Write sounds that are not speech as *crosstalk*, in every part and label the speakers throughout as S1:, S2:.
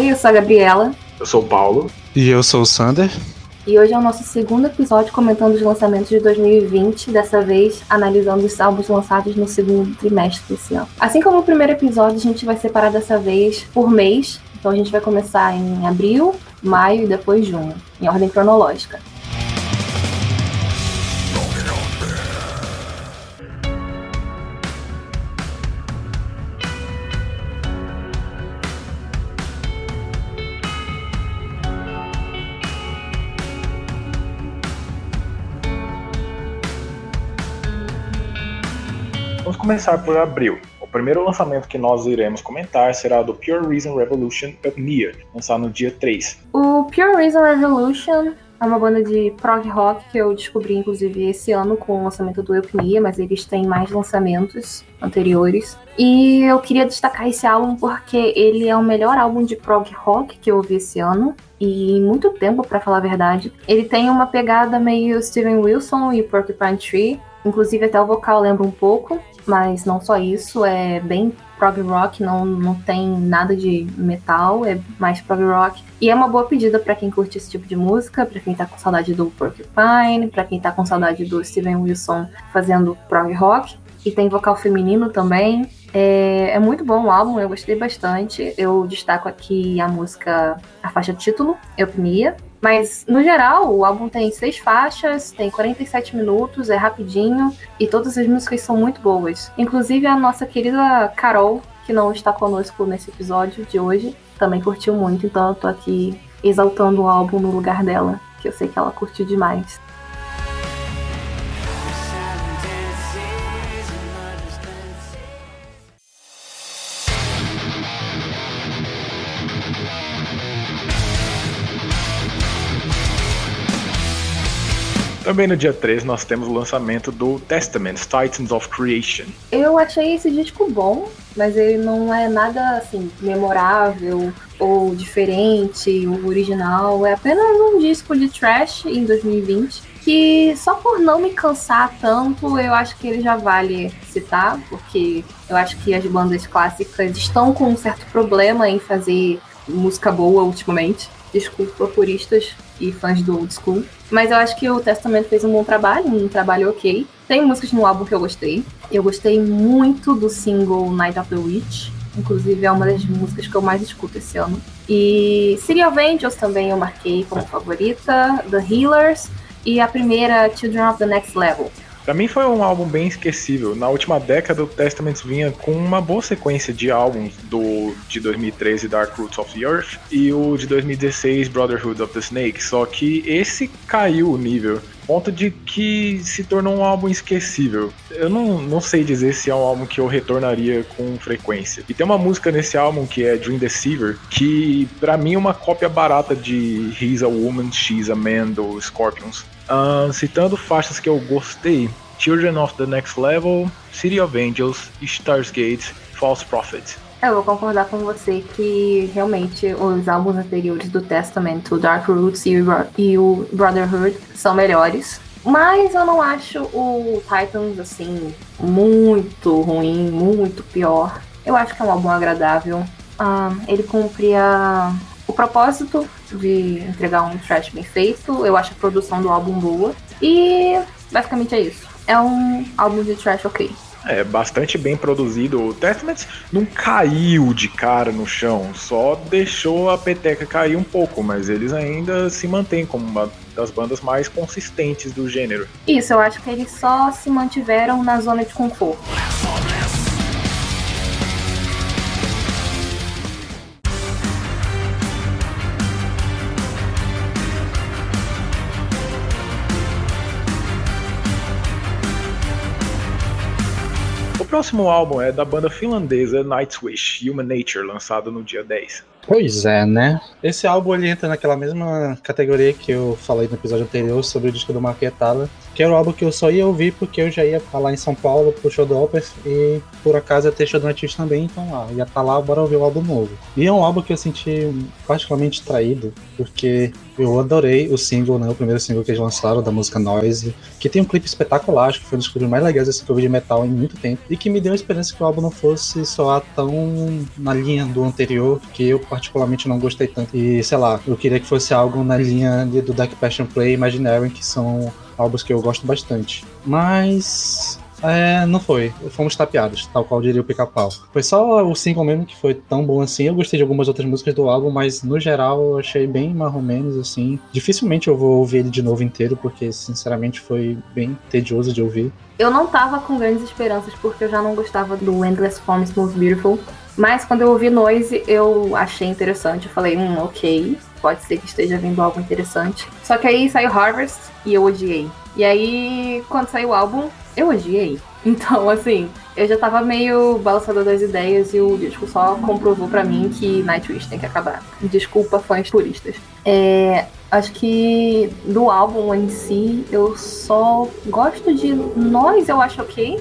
S1: Oi, eu sou a Gabriela.
S2: Eu sou o Paulo.
S3: E eu sou o Sander.
S1: E hoje é o nosso segundo episódio comentando os lançamentos de 2020, dessa vez analisando os álbuns lançados no segundo trimestre desse ano. Assim como o primeiro episódio, a gente vai separar dessa vez por mês. Então a gente vai começar em abril, maio e depois junho, em ordem cronológica.
S2: Começar por abril. O primeiro lançamento que nós iremos comentar será do Pure Reason Revolution Upnia, lançado no dia 3.
S1: O Pure Reason Revolution é uma banda de prog rock que eu descobri, inclusive, esse ano com o lançamento do Eupnia, mas eles têm mais lançamentos anteriores. E eu queria destacar esse álbum porque ele é o melhor álbum de prog rock que eu ouvi esse ano. E em muito tempo, para falar a verdade. Ele tem uma pegada meio Steven Wilson e Porcupine Tree. Inclusive até o vocal lembra um pouco, mas não só isso, é bem prog rock, não, não tem nada de metal, é mais prog rock. E é uma boa pedida para quem curte esse tipo de música, para quem tá com saudade do Porcupine, para quem tá com saudade do Steven Wilson fazendo prog rock. E tem vocal feminino também. É, é muito bom o álbum, eu gostei bastante. Eu destaco aqui a música, a faixa título, Eupnia, mas, no geral, o álbum tem seis faixas, tem 47 minutos, é rapidinho e todas as músicas são muito boas. Inclusive, a nossa querida Carol, que não está conosco nesse episódio de hoje, também curtiu muito, então eu tô aqui exaltando o álbum no lugar dela, que eu sei que ela curtiu demais.
S2: Também no dia 3 nós temos o lançamento do Testament, Titans of Creation.
S1: Eu achei esse disco bom, mas ele não é nada assim memorável ou diferente, o original. É apenas um disco de trash em 2020 que só por não me cansar tanto, eu acho que ele já vale citar, porque eu acho que as bandas clássicas estão com um certo problema em fazer música boa ultimamente. Desculpa puristas e fãs do old school. Mas eu acho que o Testamento fez um bom trabalho, um trabalho ok. Tem músicas no álbum que eu gostei. Eu gostei muito do single Night of the Witch. Inclusive é uma das músicas que eu mais escuto esse ano. E of Angels também eu marquei como favorita. The Healers. E a primeira, Children of the Next Level.
S2: Pra mim foi um álbum bem esquecível. Na última década, o Testament vinha com uma boa sequência de álbuns do de 2013, Dark Roots of the Earth, e o de 2016, Brotherhood of the Snake. Só que esse caiu o nível, ponto de que se tornou um álbum esquecível. Eu não, não sei dizer se é um álbum que eu retornaria com frequência. E tem uma música nesse álbum que é Dream Deceiver, que para mim é uma cópia barata de He's a Woman, She's a Man do Scorpions. Uh, citando faixas que eu gostei: Children of the Next Level, City of Angels, Stars Gate, False Prophet.
S1: Eu vou concordar com você que realmente os álbuns anteriores do Testament, o Dark Roots e o, e o Brotherhood, são melhores. Mas eu não acho o Titans assim muito ruim, muito pior. Eu acho que é um álbum agradável. Ah, ele cumpre a, o propósito de entregar um trash bem feito. Eu acho a produção do álbum boa. E basicamente é isso. É um álbum de trash ok.
S2: É bastante bem produzido. O Testament não caiu de cara no chão, só deixou a peteca cair um pouco, mas eles ainda se mantêm como uma das bandas mais consistentes do gênero.
S1: Isso, eu acho que eles só se mantiveram na zona de conforto.
S2: Próximo álbum é da banda finlandesa Nightwish, Human Nature, lançado no dia 10.
S3: Pois é, né? Esse álbum ele entra naquela mesma categoria que eu falei no episódio anterior sobre o disco do Marquetala, que era o álbum que eu só ia ouvir porque eu já ia lá em São Paulo pro show do Opus e por acaso ia ter show do também, então ah, ia estar tá lá, bora ouvir o álbum novo. E é um álbum que eu senti particularmente traído, porque eu adorei o single, né, o primeiro single que eles lançaram da música Noise, que tem um clipe espetacular, acho que foi um dos clipes mais legais assim, que eu vi de metal em muito tempo, e que me deu a esperança que o álbum não fosse soar tão na linha do anterior, que eu particularmente não gostei tanto. E sei lá, eu queria que fosse algo na linha do Dark Passion Play e Imaginary, que são álbuns que eu gosto bastante. Mas é, não foi. Fomos tapeados, tal qual diria o pica-pau. Foi só o single mesmo que foi tão bom assim. Eu gostei de algumas outras músicas do álbum, mas no geral eu achei bem menos assim. Dificilmente eu vou ouvir ele de novo inteiro, porque sinceramente foi bem tedioso de ouvir.
S1: Eu não tava com grandes esperanças, porque eu já não gostava do Endless Forms Most Beautiful. Mas quando eu ouvi Noise, eu achei interessante. Eu falei, hum, ok, pode ser que esteja vindo algo interessante. Só que aí saiu Harvest e eu odiei. E aí, quando saiu o álbum, eu odiei. *laughs* Então, assim, eu já tava meio balançada das ideias e o disco só comprovou para mim que Nightwish tem que acabar. Desculpa, fãs puristas. É, acho que do álbum em si, eu só gosto de Nós, eu acho ok.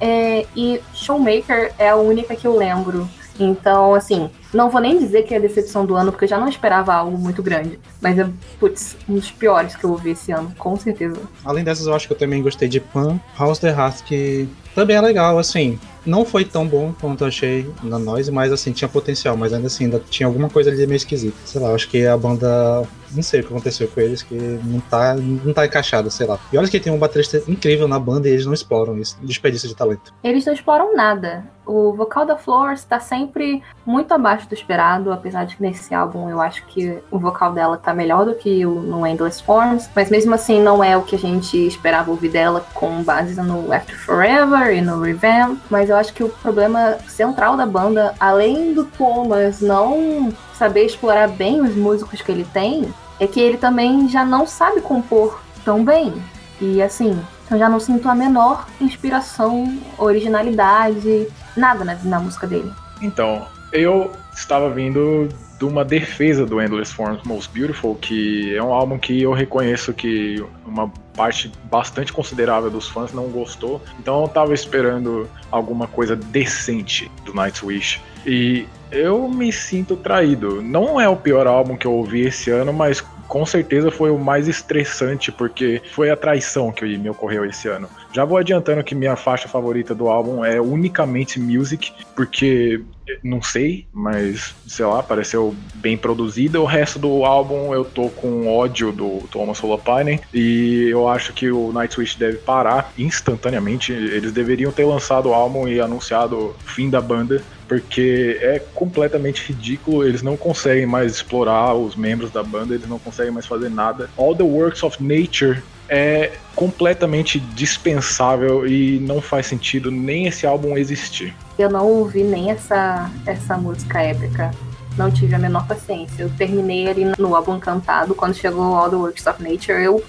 S1: É, e Showmaker é a única que eu lembro então, assim, não vou nem dizer que é a decepção do ano, porque eu já não esperava algo muito grande. Mas é, putz, um dos piores que eu ouvi esse ano, com certeza.
S3: Além dessas, eu acho que eu também gostei de Pan, House the Heart, que também é legal, assim. Não foi tão bom quanto eu achei na Noise, mas assim, tinha potencial, mas ainda assim, ainda tinha alguma coisa ali meio esquisita. Sei lá, acho que a banda. Não sei o que aconteceu com eles, que não tá, não tá encaixado, sei lá. E olha que tem um baterista incrível na banda e eles não exploram isso. Desperdício de talento.
S1: Eles não exploram nada. O vocal da Flores está sempre muito abaixo do esperado, apesar de que nesse álbum eu acho que o vocal dela tá melhor do que o no Endless Forms, mas mesmo assim não é o que a gente esperava ouvir dela com base no After Forever e no Revamp, mas eu acho que o problema central da banda, além do Thomas não saber explorar bem os músicos que ele tem, é que ele também já não sabe compor tão bem. E assim, eu já não sinto a menor inspiração, originalidade, nada na, na música dele.
S2: Então, eu estava vindo de uma defesa do Endless Forms Most Beautiful, que é um álbum que eu reconheço que uma parte bastante considerável dos fãs não gostou. Então eu tava esperando alguma coisa decente do Nightwish. E eu me sinto traído. Não é o pior álbum que eu ouvi esse ano, mas com certeza foi o mais estressante, porque foi a traição que me ocorreu esse ano. Já vou adiantando que minha faixa favorita do álbum é unicamente Music, porque não sei, mas sei lá, pareceu bem produzida. O resto do álbum eu tô com ódio do Thomas Holopainen e eu acho que o Nightwish deve parar instantaneamente. Eles deveriam ter lançado o álbum e anunciado o fim da banda, porque é completamente ridículo. Eles não conseguem mais explorar os membros da banda, eles não conseguem mais fazer nada. All the Works of Nature é completamente dispensável e não faz sentido nem esse álbum existir.
S1: Eu não ouvi nem essa, essa música épica. Não tive a menor paciência. Eu terminei ali no álbum cantado. Quando chegou All the Works of Nature, eu.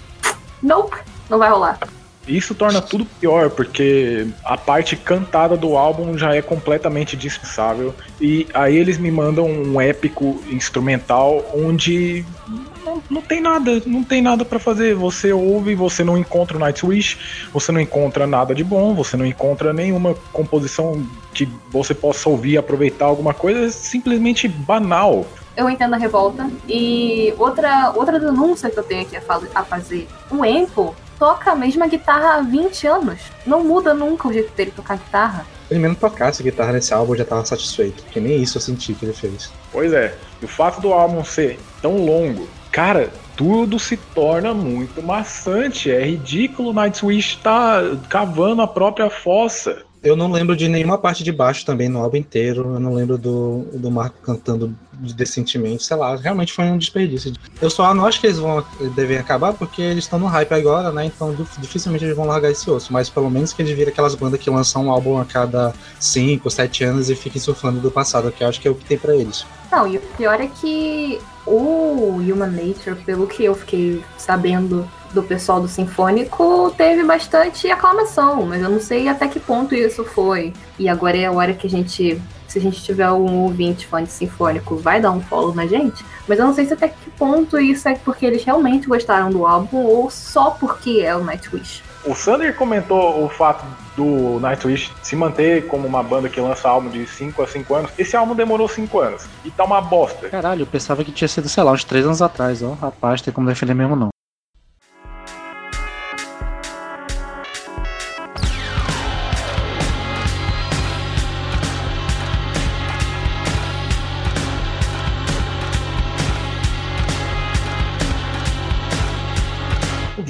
S1: Nope, não vai rolar.
S2: Isso torna tudo pior, porque a parte cantada do álbum já é completamente dispensável. E aí eles me mandam um épico instrumental onde não, não tem nada, não tem nada para fazer. Você ouve, você não encontra o Nightwish, você não encontra nada de bom, você não encontra nenhuma composição que você possa ouvir aproveitar alguma coisa, é simplesmente banal.
S1: Eu entendo a revolta. E outra, outra denúncia que eu tenho aqui a, fa a fazer: o Empo toca a mesma guitarra há 20 anos. Não muda nunca o jeito dele tocar guitarra.
S3: Se ele mesmo tocasse guitarra nesse álbum, eu já tava satisfeito. Porque nem isso eu senti que ele fez.
S2: Pois é. o fato do álbum ser tão longo Cara, tudo se torna muito maçante. É ridículo o Nightwish tá cavando a própria fossa.
S3: Eu não lembro de nenhuma parte de baixo também no álbum inteiro. Eu não lembro do, do Marco cantando decentemente. Sei lá, realmente foi um desperdício. Eu só não acho que eles vão devem acabar porque eles estão no hype agora, né? Então dificilmente eles vão largar esse osso. Mas pelo menos que eles viram aquelas bandas que lançam um álbum a cada 5, 7 anos e fiquem surfando do passado, que eu acho que é o que tem para eles.
S1: Não, e o pior é que o Human Nature, pelo que eu fiquei sabendo do pessoal do Sinfônico teve bastante aclamação, mas eu não sei até que ponto isso foi. E agora é a hora que a gente, se a gente tiver um ouvinte fã de Sinfônico, vai dar um follow na gente. Mas eu não sei se até que ponto isso é porque eles realmente gostaram do álbum ou só porque é o Nightwish.
S2: O Sander comentou o fato do Nightwish se manter como uma banda que lança álbum de 5 a 5 anos. Esse álbum demorou 5 anos e tá uma bosta.
S3: Caralho, eu pensava que tinha sido, sei lá, uns 3 anos atrás, ó. Rapaz, tem como defender mesmo não.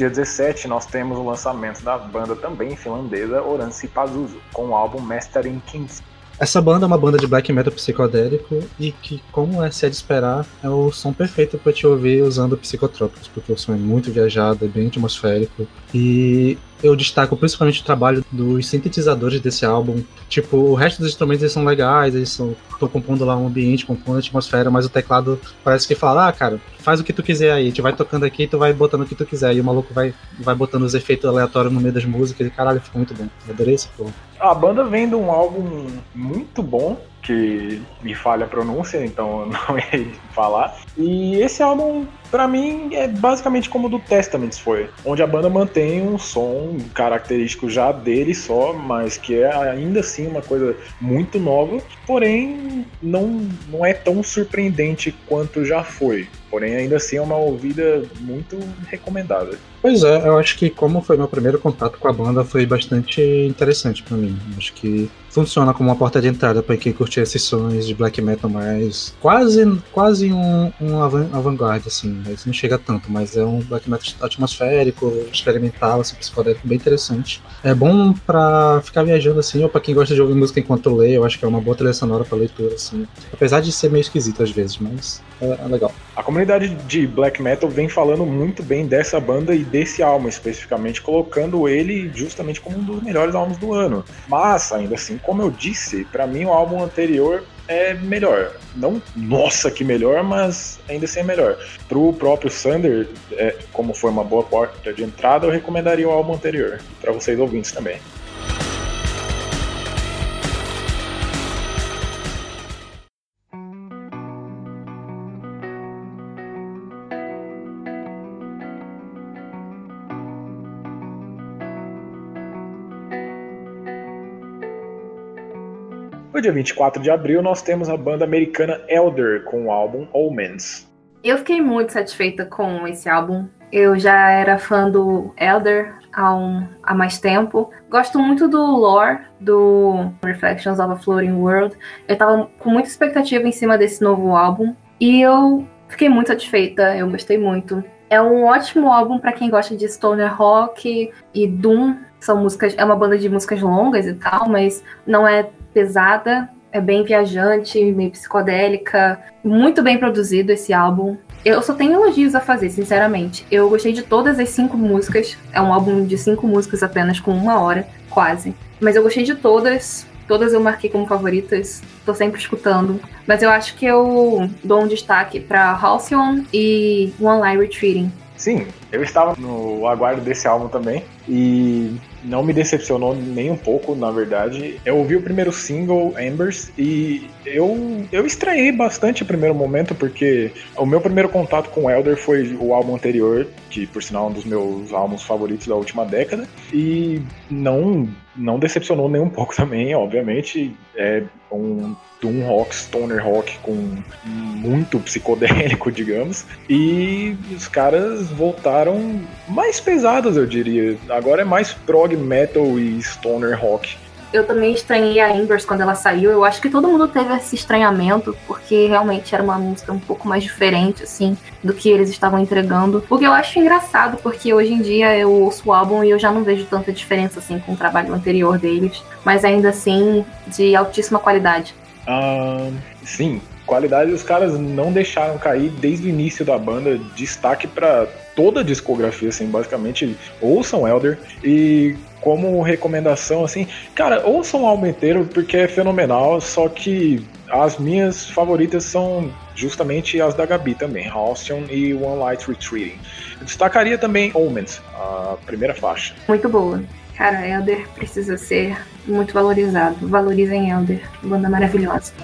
S2: Dia 17, nós temos o lançamento da banda também finlandesa Oransi Pazuzu, com o álbum Mastering Kings.
S3: Essa banda é uma banda de black metal psicodélico e que, como é se é de esperar, é o som perfeito para te ouvir usando psicotrópicos, porque o som é muito viajado, é bem atmosférico. E eu destaco principalmente o trabalho dos sintetizadores desse álbum. Tipo, o resto dos instrumentos eles são legais, eles estão compondo lá um ambiente, compondo a atmosfera, mas o teclado parece que fala, ah, cara, faz o que tu quiser aí, gente vai tocando aqui tu vai botando o que tu quiser. E o maluco vai, vai botando os efeitos aleatórios no meio das músicas e caralho, ficou muito bom. Eu adorei esse porra.
S2: A banda vem de um álbum muito bom, que me falha a pronúncia, então não *laughs* ia falar. E esse álbum, para mim, é basicamente como o do Testaments foi, onde a banda mantém um som característico já dele só, mas que é ainda assim uma coisa muito nova, porém não, não é tão surpreendente quanto já foi. Porém, ainda assim é uma ouvida muito recomendada.
S3: Pois é, eu acho que como foi meu primeiro contato com a banda, foi bastante interessante para mim. Acho que funciona como uma porta de entrada para quem curte esses sons de black metal mais quase quase um, um avant-garde assim, mas não chega tanto, mas é um black metal atmosférico, experimental, assim, psicodélico bem interessante. É bom para ficar viajando assim, ou para quem gosta de ouvir música enquanto lê, eu acho que é uma boa trilha sonora para leitura assim. Apesar de ser meio esquisito às vezes, mas é, é legal.
S2: A comunidade de black metal vem falando muito bem dessa banda e desse álbum especificamente, colocando ele justamente como um dos melhores álbuns do ano. Mas, ainda assim, como eu disse, para mim o álbum anterior é melhor. Não, nossa, que melhor, mas ainda assim é melhor. Pro próprio Sander, é, como foi uma boa porta de entrada, eu recomendaria o álbum anterior. para vocês ouvintes também. No dia 24 de abril, nós temos a banda americana Elder com o álbum Omens.
S1: Eu fiquei muito satisfeita com esse álbum. Eu já era fã do Elder há, um, há mais tempo. Gosto muito do lore do Reflections of a Floating World. Eu tava com muita expectativa em cima desse novo álbum. E eu fiquei muito satisfeita, eu gostei muito. É um ótimo álbum para quem gosta de stoner rock e doom. São músicas, é uma banda de músicas longas e tal, mas não é pesada, é bem viajante, meio psicodélica, muito bem produzido esse álbum. Eu só tenho elogios a fazer, sinceramente. Eu gostei de todas as cinco músicas. É um álbum de cinco músicas apenas, com uma hora, quase. Mas eu gostei de todas. Todas eu marquei como favoritas. Tô sempre escutando. Mas eu acho que eu dou um destaque para Halcyon e One Line Retreating.
S2: Sim, eu estava no aguardo desse álbum também. E não me decepcionou nem um pouco, na verdade. Eu ouvi o primeiro single, Embers, e eu, eu estranhei bastante o primeiro momento, porque o meu primeiro contato com Elder foi o álbum anterior, que por sinal é um dos meus álbuns favoritos da última década, e não, não decepcionou nem um pouco *laughs* também, obviamente. É um Doom Rock, Stoner Rock com muito psicodélico, *laughs* digamos. E os caras voltaram mais pesados, eu diria. Agora é mais prog metal e Stoner Rock.
S1: Eu também estranhei a Embers quando ela saiu. Eu acho que todo mundo teve esse estranhamento, porque realmente era uma música um pouco mais diferente, assim, do que eles estavam entregando. O que eu acho engraçado, porque hoje em dia eu ouço o álbum e eu já não vejo tanta diferença, assim, com o trabalho anterior deles. Mas ainda assim, de altíssima qualidade.
S2: Uh, sim, qualidade os caras não deixaram cair desde o início da banda. Destaque para toda a discografia, assim, basicamente, ouçam Elder. E como recomendação, assim, cara, ouçam o álbum inteiro porque é fenomenal, só que as minhas favoritas são justamente as da Gabi também, Halcyon e One Light Retreating. Eu destacaria também Omens, a primeira faixa.
S1: Muito boa. Cara, Elder precisa ser muito valorizado. Valorizem Elder, banda maravilhosa.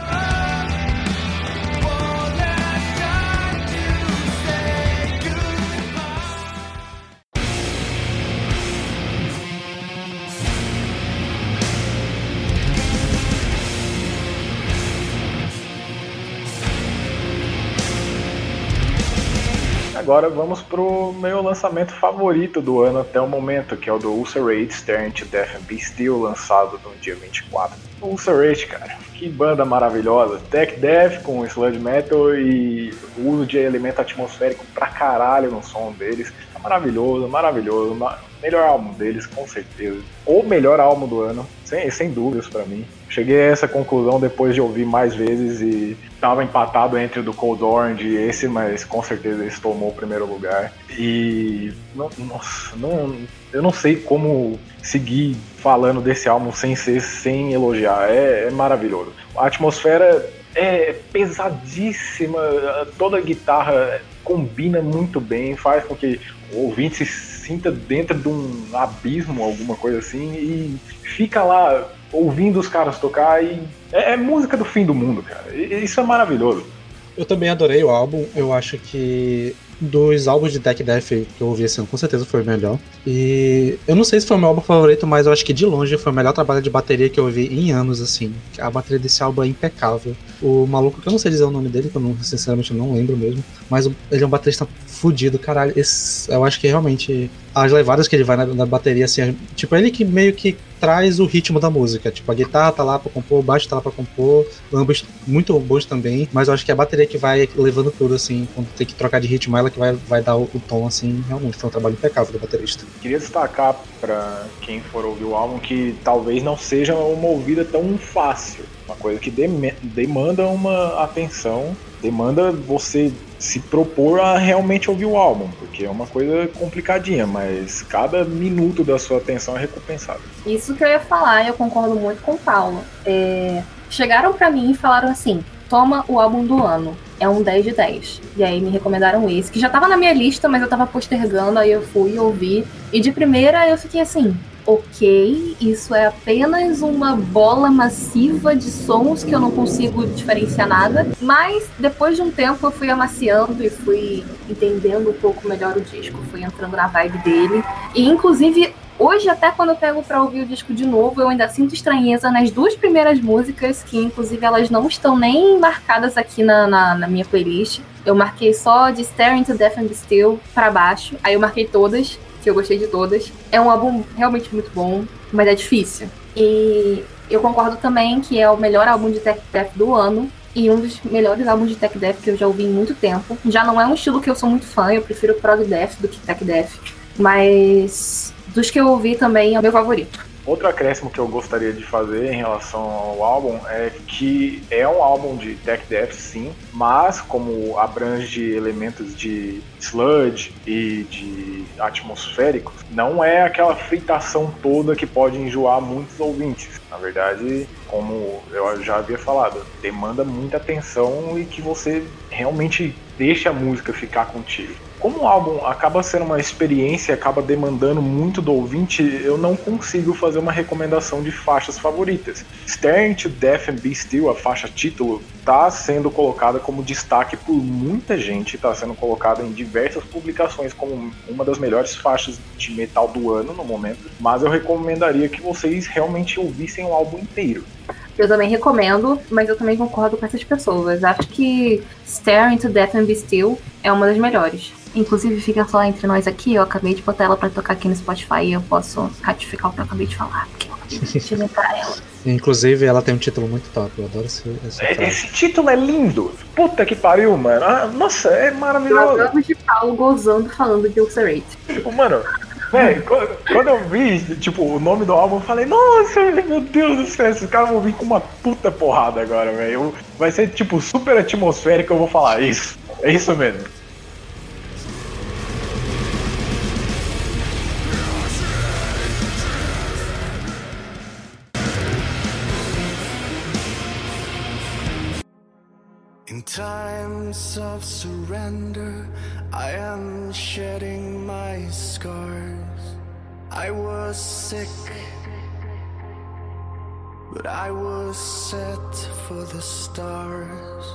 S2: Agora vamos pro meu lançamento favorito do ano até o momento, que é o do Ulcerate Staring to Death and Be Still, lançado no dia 24. O Ulcerate, cara, que banda maravilhosa. Tech Death com sludge metal e uso de elemento atmosférico pra caralho no som deles. Maravilhoso, maravilhoso. Melhor álbum deles, com certeza. Ou melhor álbum do ano, sem, sem dúvidas para mim. Cheguei a essa conclusão depois de ouvir mais vezes e estava empatado entre o do Cold Orange e esse, mas com certeza esse tomou o primeiro lugar. E não, nossa, não, eu não sei como seguir falando desse álbum sem ser sem elogiar. É, é maravilhoso. A atmosfera é pesadíssima, toda a guitarra combina muito bem, faz com que ouvinte se sinta dentro de um abismo, alguma coisa assim, e fica lá ouvindo os caras tocar e é, é música do fim do mundo, cara. E, isso é maravilhoso.
S3: Eu também adorei o álbum. Eu acho que dos álbuns de Tech Death que eu ouvi esse ano, com certeza foi o melhor. E eu não sei se foi o meu álbum favorito, mas eu acho que de longe foi o melhor trabalho de bateria que eu ouvi em anos, assim. A bateria desse álbum é impecável. O maluco, que eu não sei dizer o nome dele, que eu não, sinceramente não lembro mesmo, mas ele é um baterista fudido, caralho. Esse, eu acho que realmente as levadas que ele vai na, na, bateria, assim, é, tipo, ele que meio que traz o ritmo da música. Tipo, a guitarra tá lá pra compor, o baixo tá lá pra compor, ambos muito bons também, mas eu acho que é a bateria que vai levando tudo, assim, quando tem que trocar de ritmo, ela que vai, vai dar o, o tom, assim, realmente. Foi um trabalho impecável do baterista.
S2: Queria destacar para quem for ouvir o álbum que talvez não seja uma ouvida tão fácil. Uma coisa que demanda uma atenção, demanda você se propor a realmente ouvir o álbum, porque é uma coisa complicadinha, mas cada minuto da sua atenção é recompensado.
S1: Isso que eu ia falar, eu concordo muito com o Paulo. É... Chegaram para mim e falaram assim: toma o álbum do ano. É um 10 de 10. E aí me recomendaram esse, que já tava na minha lista, mas eu tava postergando, aí eu fui ouvir. E de primeira eu fiquei assim, ok, isso é apenas uma bola massiva de sons que eu não consigo diferenciar nada. Mas depois de um tempo eu fui amaciando e fui entendendo um pouco melhor o disco, fui entrando na vibe dele. E inclusive Hoje, até quando eu pego para ouvir o disco de novo, eu ainda sinto estranheza nas duas primeiras músicas, que inclusive elas não estão nem marcadas aqui na, na, na minha playlist. Eu marquei só de Staring to Death and Still para baixo, aí eu marquei todas que eu gostei de todas. É um álbum realmente muito bom, mas é difícil. E eu concordo também que é o melhor álbum de tech death do ano e um dos melhores álbuns de tech death que eu já ouvi em muito tempo. Já não é um estilo que eu sou muito fã, eu prefiro prog death do que tech death, mas dos que eu ouvi também é o meu favorito.
S2: Outro acréscimo que eu gostaria de fazer em relação ao álbum é que é um álbum de tech death, sim, mas como abrange elementos de sludge e de atmosféricos, não é aquela fritação toda que pode enjoar muitos ouvintes. Na verdade, como eu já havia falado, demanda muita atenção e que você realmente deixe a música ficar contigo como o álbum acaba sendo uma experiência, acaba demandando muito do ouvinte, eu não consigo fazer uma recomendação de faixas favoritas. Staring to Death and Be Still, a faixa título, está sendo colocada como destaque por muita gente, está sendo colocada em diversas publicações como uma das melhores faixas de metal do ano no momento, mas eu recomendaria que vocês realmente ouvissem o álbum inteiro.
S1: Eu também recomendo, mas eu também concordo com essas pessoas. Acho que Staring to Death and Be Still é uma das melhores. Inclusive, fica só entre nós aqui, eu acabei de botar ela pra tocar aqui no Spotify e eu posso ratificar o que eu acabei de falar, porque eu acabei de *laughs* lembrar ela.
S3: Inclusive, ela tem um título muito top, eu adoro esse,
S2: esse, esse título é lindo! Puta que pariu, mano! Ah, nossa, é maravilhoso!
S1: Eu de Paulo gozando falando de Ulcerate.
S2: Tipo, mano, Véi, quando eu vi, tipo, o nome do álbum, eu falei, nossa, meu Deus do céu, esses caras vão vir com uma puta porrada agora, velho. Vai ser, tipo, super atmosférico, eu vou falar isso. É isso mesmo.
S4: Times of surrender, I am shedding my scars. I was sick, but I was set for the stars.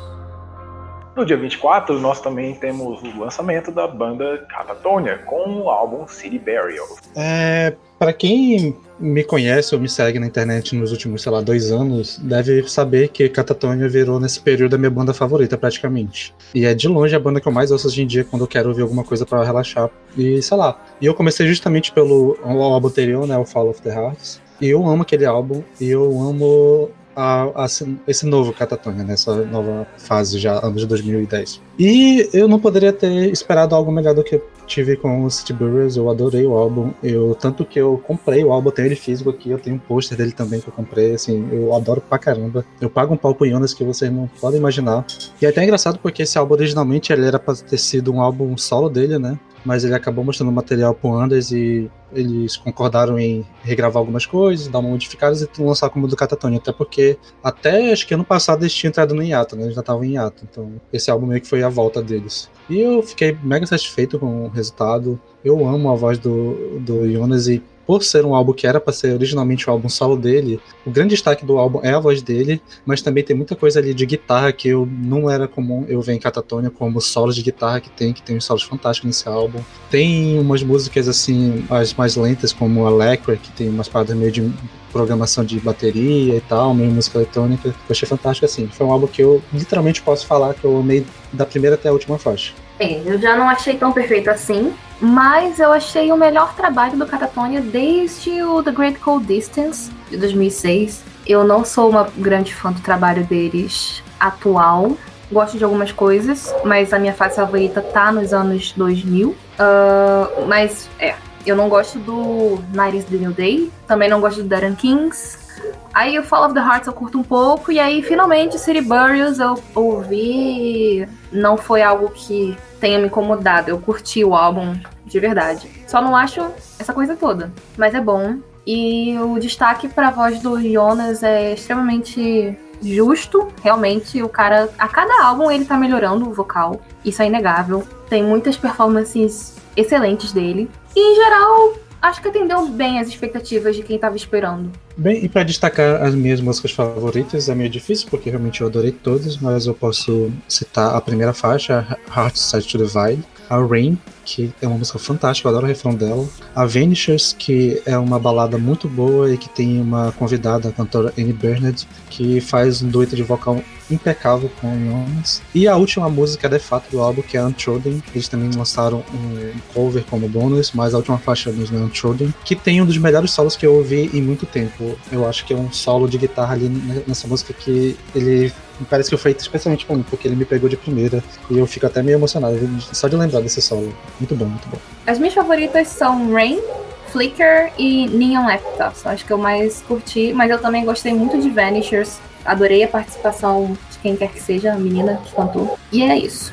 S2: No dia 24, nós também temos o lançamento da banda Catatonia com o álbum City Burial.
S3: É, para quem me conhece ou me segue na internet nos últimos, sei lá, dois anos, deve saber que Catatonia virou nesse período a minha banda favorita, praticamente. E é de longe a banda que eu mais ouço hoje em dia quando eu quero ouvir alguma coisa para relaxar. E sei lá. E eu comecei justamente pelo álbum anterior, né, o Fall of the Hearts. E eu amo aquele álbum, e eu amo a, a, esse novo Catatonia, nessa nova fase já, anos de 2010. E eu não poderia ter esperado algo melhor do que eu tive com o City Burgers, eu adorei o álbum, eu, tanto que eu comprei o álbum, tenho ele físico aqui, eu tenho um pôster dele também que eu comprei, assim, eu adoro pra caramba. Eu pago um pau pro Jonas que vocês não podem imaginar. E é até engraçado porque esse álbum originalmente ele era pra ter sido um álbum solo dele, né? Mas ele acabou mostrando material pro Anders e eles concordaram em regravar algumas coisas, dar uma modificada e lançar como do Catatonia, até porque até acho que ano passado eles tinham entrado no hiato, né? Eles já estavam em hiato, então esse álbum meio que foi a volta deles. E eu fiquei mega satisfeito com o resultado. Eu amo a voz do, do Jonas e por ser um álbum que era para ser originalmente o álbum solo dele, o grande destaque do álbum é a voz dele, mas também tem muita coisa ali de guitarra que eu não era comum eu ver em Catatonia, como solos de guitarra que tem, que tem uns solos fantásticos nesse álbum. Tem umas músicas assim, as mais lentas, como Electra, que tem umas paradas meio de programação de bateria e tal, meio música eletrônica. Eu achei fantástico assim. Foi um álbum que eu literalmente posso falar que eu amei da primeira até a última faixa.
S1: Bem, eu já não achei tão perfeito assim, mas eu achei o melhor trabalho do Catatonia desde o The Great Cold Distance, de 2006. Eu não sou uma grande fã do trabalho deles atual. Gosto de algumas coisas, mas a minha fase favorita tá nos anos 2000. Uh, mas, é, eu não gosto do Night the New Day, também não gosto do Darren Kings. Aí o Fall of the Hearts eu curto um pouco, e aí finalmente City Burials eu ouvi. Não foi algo que tenha me incomodado. Eu curti o álbum de verdade. Só não acho essa coisa toda, mas é bom. E o destaque para a voz do Jonas é extremamente justo. Realmente, o cara, a cada álbum ele tá melhorando o vocal. Isso é inegável. Tem muitas performances excelentes dele. E em geral, acho que atendeu bem as expectativas de quem estava esperando.
S3: Bem, e para destacar as minhas músicas favoritas é meio difícil, porque realmente eu adorei todas, mas eu posso citar a primeira faixa, Heart Side to Divide, a Rain, que é uma música fantástica, eu adoro o refrão dela. A Vanishers, que é uma balada muito boa e que tem uma convidada, a cantora Annie Bernard, que faz um dueto de vocal impecável com Jonas. E a última música, de fato, do álbum, que é Untrodden. Eles também lançaram um cover como bônus, mas a última faixa mesmo é Untrodden, que tem um dos melhores solos que eu ouvi em muito tempo. Eu acho que é um solo de guitarra ali nessa música que ele parece que foi feito especialmente pra mim, porque ele me pegou de primeira e eu fico até meio emocionado só de lembrar desse solo. Muito bom, muito bom.
S1: As minhas favoritas são Rain, Flicker e Neon Laptops. Acho que eu mais curti, mas eu também gostei muito de Vanishers. Adorei a participação de quem quer que seja, a menina que cantou. E é isso.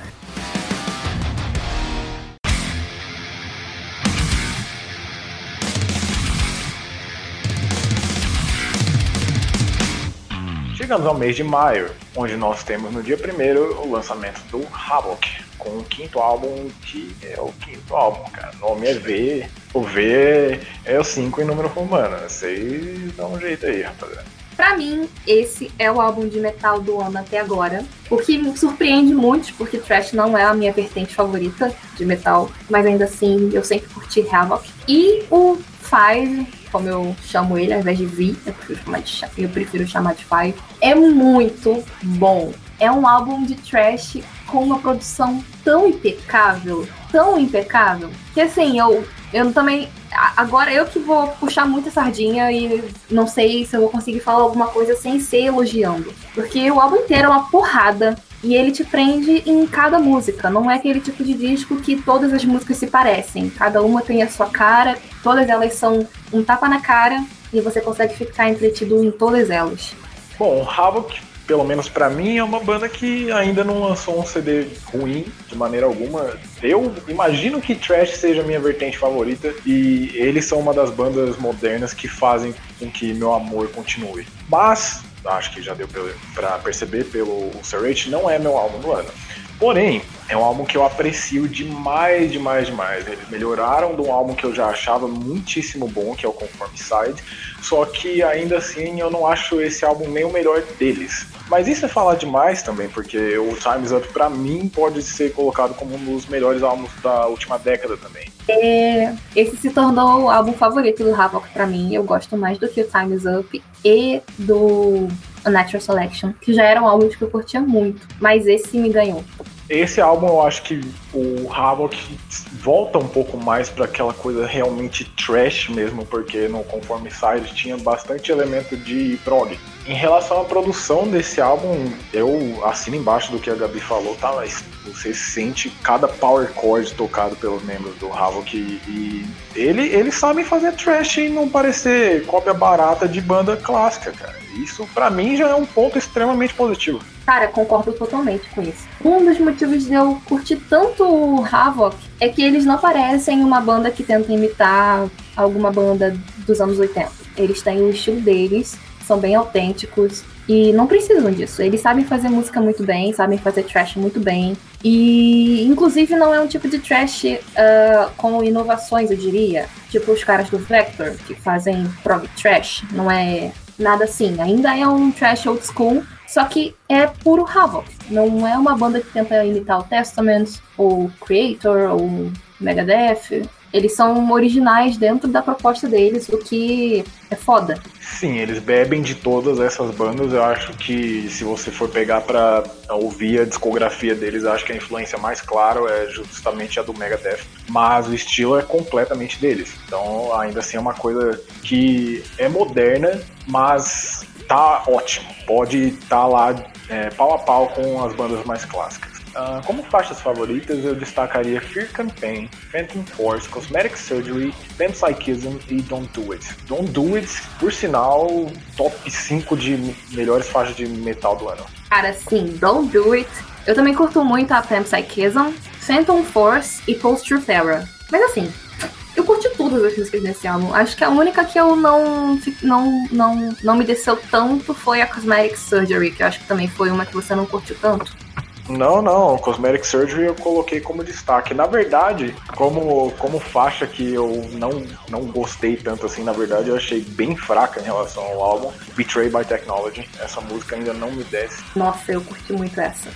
S2: Chegamos ao mês de maio, onde nós temos no dia 1 o lançamento do Havoc, com o quinto álbum, que é o quinto álbum, cara. O nome é V, o V é o 5 em número romano. Vocês dão um jeito aí, rapaziada.
S1: Pra mim, esse é o álbum de metal do ano até agora. O que me surpreende muito, porque Trash não é a minha vertente favorita de metal, mas ainda assim eu sempre curti Havoc. E o Five como eu chamo ele, ao invés de Vi, eu prefiro chamar de, eu prefiro chamar de Five, é muito bom. É um álbum de trash com uma produção tão impecável, tão impecável, que assim, eu, eu também. Agora eu que vou puxar muita sardinha e não sei se eu vou conseguir falar alguma coisa sem ser elogiando. Porque o álbum inteiro é uma porrada e ele te prende em cada música. Não é aquele tipo de disco que todas as músicas se parecem. Cada uma tem a sua cara, todas elas são um tapa na cara e você consegue ficar entretido em todas elas.
S2: Bom, Havoc, pelo menos para mim, é uma banda que ainda não lançou um CD ruim de maneira alguma. Eu imagino que Trash seja a minha vertente favorita e eles são uma das bandas modernas que fazem com que meu amor continue. Mas acho que já deu para perceber pelo Serrate, não é meu álbum do ano. Porém, é um álbum que eu aprecio demais, demais, demais. Eles melhoraram de um álbum que eu já achava muitíssimo bom, que é o Conform Side. Só que ainda assim eu não acho esse álbum nem o melhor deles. Mas isso é falar demais também, porque o Time's Up pra mim pode ser colocado como um dos melhores álbuns da última década também.
S1: É, esse se tornou o álbum favorito do Havoc pra mim. Eu gosto mais do que o Time's Up e do Natural Selection, que já eram álbuns que eu curtia muito, mas esse me ganhou.
S2: Esse álbum eu acho que o Havoc volta um pouco mais para aquela coisa realmente trash mesmo, porque no Conforme Side tinha bastante elemento de prog. Em relação à produção desse álbum, eu assino embaixo do que a Gabi falou, tá? Mas você sente cada power chord tocado pelos membros do Havoc e, e ele, eles sabem fazer trash e não parecer cópia barata de banda clássica, cara. Isso para mim já é um ponto extremamente positivo.
S1: Cara, concordo totalmente com isso. Um dos motivos de eu curtir tanto o Havoc é que eles não parecem uma banda que tenta imitar alguma banda dos anos 80. Eles têm o estilo deles, são bem autênticos e não precisam disso. Eles sabem fazer música muito bem, sabem fazer trash muito bem. E, inclusive, não é um tipo de trash uh, com inovações, eu diria. Tipo os caras do Vector, que fazem prog trash. Não é nada assim. Ainda é um trash old school, só que é puro Havoc. Não é uma banda que tenta imitar o Testament, ou Creator, ou Megadeth eles são originais dentro da proposta deles, o que é foda.
S2: Sim, eles bebem de todas essas bandas. Eu acho que se você for pegar para ouvir a discografia deles, acho que a influência mais clara é justamente a do Megadeth. Mas o estilo é completamente deles. Então, ainda assim, é uma coisa que é moderna, mas tá ótimo. Pode estar tá lá é, pau a pau com as bandas mais clássicas. Uh, como faixas favoritas, eu destacaria Fear Campaign, Phantom Force, Cosmetic Surgery, Panpsychism e Don't Do It. Don't Do It, por sinal, top 5 de melhores faixas de metal do ano.
S1: Cara, sim, Don't Do It. Eu também curto muito a Panpsychism, Phantom Force e Post Truth Era. Mas assim, eu curti todas as músicas desse álbum. Acho que a única que eu não, não, não, não me desceu tanto foi a Cosmetic Surgery, que eu acho que também foi uma que você não curtiu tanto.
S2: Não, não, Cosmetic Surgery eu coloquei como destaque. Na verdade, como, como faixa que eu não, não gostei tanto assim, na verdade, eu achei bem fraca em relação ao álbum, Betray by Technology. Essa música ainda não me desce.
S1: Nossa, eu curti muito essa.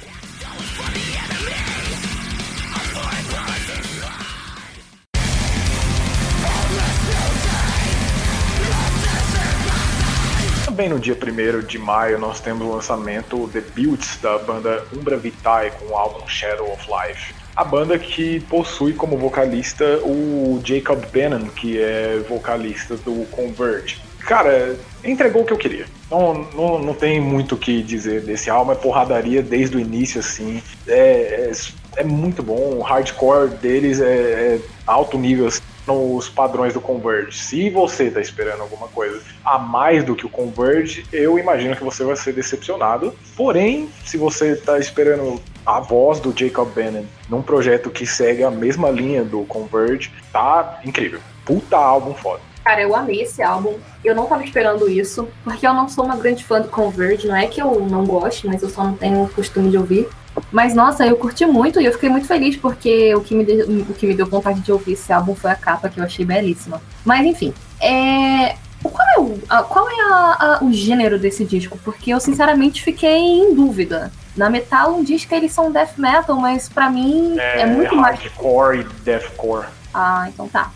S2: Também no dia 1 de maio nós temos o lançamento debuts da banda Umbra Vitae com o álbum Shadow of Life. A banda que possui como vocalista o Jacob Bannon, que é vocalista do Converge. Cara, entregou o que eu queria. Não, não, não tem muito o que dizer desse álbum, é porradaria desde o início, assim. É, é, é muito bom, o hardcore deles é, é alto nível. Assim nos padrões do Converge. Se você está esperando alguma coisa a mais do que o Converge, eu imagino que você vai ser decepcionado. Porém, se você está esperando a voz do Jacob Bannon num projeto que segue a mesma linha do Converge, tá incrível. Puta álbum foda.
S1: Cara, eu amei esse álbum. Eu não tava esperando isso, porque eu não sou uma grande fã do Converge. Não é que eu não goste, mas eu só não tenho o costume de ouvir. Mas nossa, eu curti muito e eu fiquei muito feliz porque o que me deu, o que me deu vontade de ouvir esse álbum foi a capa que eu achei belíssima. Mas enfim, é... qual é, o, a, qual é a, a, o gênero desse disco? Porque eu sinceramente fiquei em dúvida. Na Metal diz que eles são death metal, mas para mim é, é muito mais
S2: hardcore e deathcore.
S1: Ah, então tá.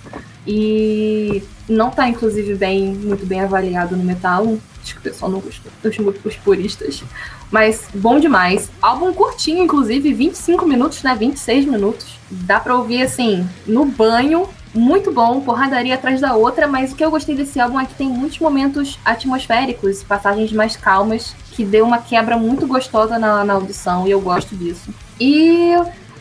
S1: E não tá inclusive bem muito bem avaliado no Metal. Acho que o pessoal não gostou, os, os puristas. Mas bom demais. Álbum curtinho, inclusive, 25 minutos, né? 26 minutos. Dá pra ouvir assim, no banho. Muito bom, porradaria atrás da outra, mas o que eu gostei desse álbum é que tem muitos momentos atmosféricos, passagens mais calmas, que deu uma quebra muito gostosa na, na audição, e eu gosto disso. E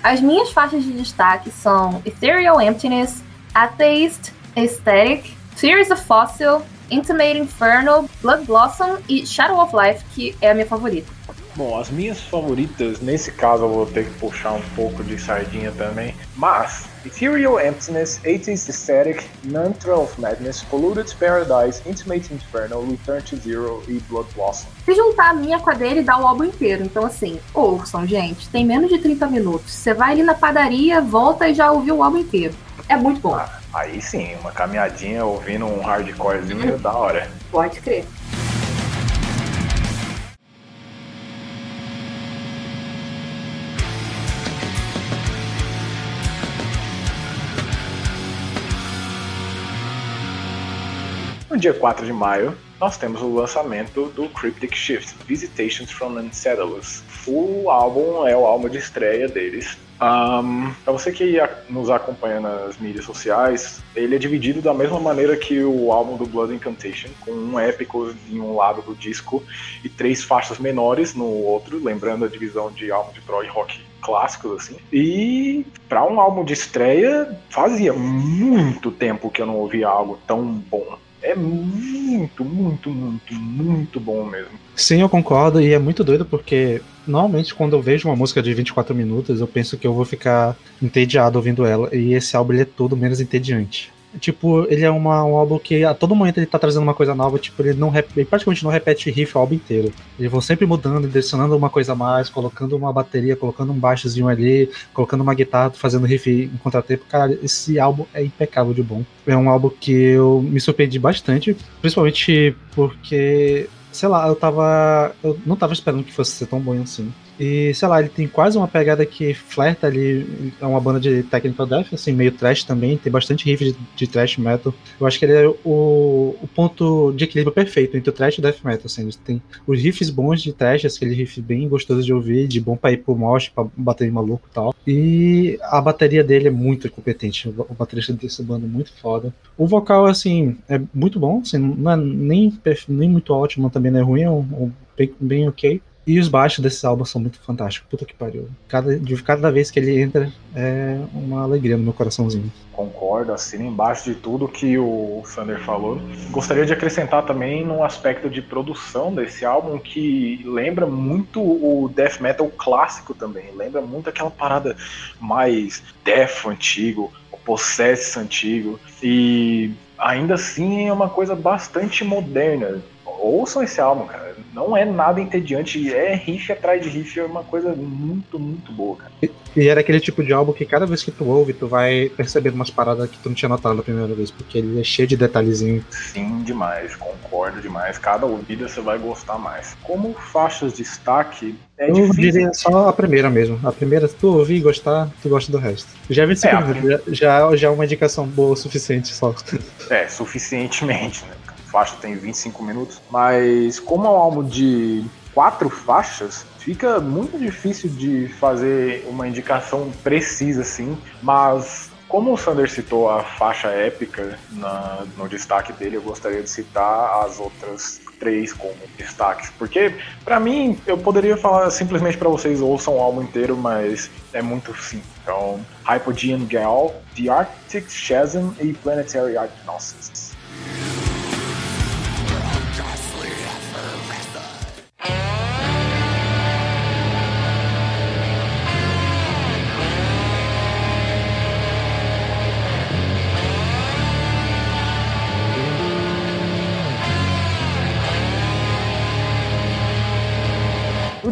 S1: as minhas faixas de destaque são Ethereal Emptiness, Atheist, Aesthetic, Fear of Fossil, Intimate Inferno, Blood Blossom e Shadow of Life, que é a minha favorita.
S2: Bom, as minhas favoritas, nesse caso eu vou ter que puxar um pouco de sardinha também, mas Ethereal Emptiness, 80s Aesthetic, Mantra of Madness, Polluted Paradise, Intimate Inferno, Return to Zero e Blood Blossom.
S1: Se juntar a minha com a dele, dá o álbum inteiro. Então, assim, ouçam, gente. Tem menos de 30 minutos. Você vai ali na padaria, volta e já ouviu o álbum inteiro. É muito bom.
S2: Ah, aí sim, uma caminhadinha ouvindo um hardcorezinho é da hora.
S1: Pode crer.
S2: No dia 4 de maio, nós temos o lançamento do Cryptic Shift, Visitations from Unsettlers. O álbum é o álbum de estreia deles. Um, você que nos acompanha nas mídias sociais, ele é dividido da mesma maneira que o álbum do Blood Incantation, com um épico em um lado do disco e três faixas menores no outro, lembrando a divisão de álbum de prog rock clássicos assim. E para um álbum de estreia, fazia muito tempo que eu não ouvia algo tão bom. É muito, muito, muito, muito bom mesmo.
S3: Sim, eu concordo, e é muito doido porque normalmente quando eu vejo uma música de 24 minutos, eu penso que eu vou ficar entediado ouvindo ela, e esse álbum ele é todo menos entediante. Tipo, ele é uma, um álbum que a todo momento ele tá trazendo uma coisa nova, tipo, ele não ele praticamente não repete riff o álbum inteiro. Eles vão sempre mudando, adicionando uma coisa a mais, colocando uma bateria, colocando um baixozinho ali, colocando uma guitarra, fazendo riff em contratempo. Cara, esse álbum é impecável de bom. É um álbum que eu me surpreendi bastante, principalmente porque sei lá, eu tava. Eu não tava esperando que fosse ser tão bom assim. E, sei lá, ele tem quase uma pegada que flerta ali. É uma banda de technical death, assim, meio trash também. Tem bastante riff de, de trash metal. Eu acho que ele é o, o ponto de equilíbrio perfeito entre o trash e o death metal, assim. Ele tem os riffs bons de trash, aquele riff bem gostoso de ouvir, de bom pra ir pro mosh, pra bater em maluco e tal. E a bateria dele é muito competente. O baterista dessa banda é muito foda. O vocal, assim, é muito bom, assim, não é nem, nem muito ótimo, também não é ruim, é um, um bem, bem ok. E os baixos desses álbuns são muito fantásticos. Puta que pariu. Cada, de cada vez que ele entra é uma alegria no meu coraçãozinho.
S2: Concordo, assino embaixo de tudo que o Sander falou. Gostaria de acrescentar também no aspecto de produção desse álbum que lembra muito o death metal clássico também. Lembra muito aquela parada mais death antigo, o possess antigo. E ainda assim é uma coisa bastante moderna. Ouçam esse álbum, cara. Não é nada entediante, é riff atrás de riff, é uma coisa muito, muito boa, cara.
S3: E, e era aquele tipo de álbum que cada vez que tu ouve, tu vai percebendo umas paradas que tu não tinha notado a primeira vez, porque ele é cheio de detalhezinho.
S2: Sim, demais, concordo demais. Cada ouvida você vai gostar mais. Como faixas de destaque, é
S3: eu
S2: difícil.
S3: diria só a primeira mesmo. A primeira, se tu ouvir e gostar, tu gosta do resto. Já 25
S2: É,
S3: minutos, já, já é uma indicação boa o suficiente só.
S2: É, suficientemente, né? Faixa tem 25 minutos, mas como é um álbum de quatro faixas, fica muito difícil de fazer uma indicação precisa assim, mas como o Sander citou a faixa épica na- no destaque dele, eu gostaria de citar as outras três como destaques, porque pra mim eu poderia falar simplesmente pra vocês ouçam o álbum inteiro, mas é muito simples. Então, Hypogean Gal, The Arctic Chasm e Planetary Agnosis.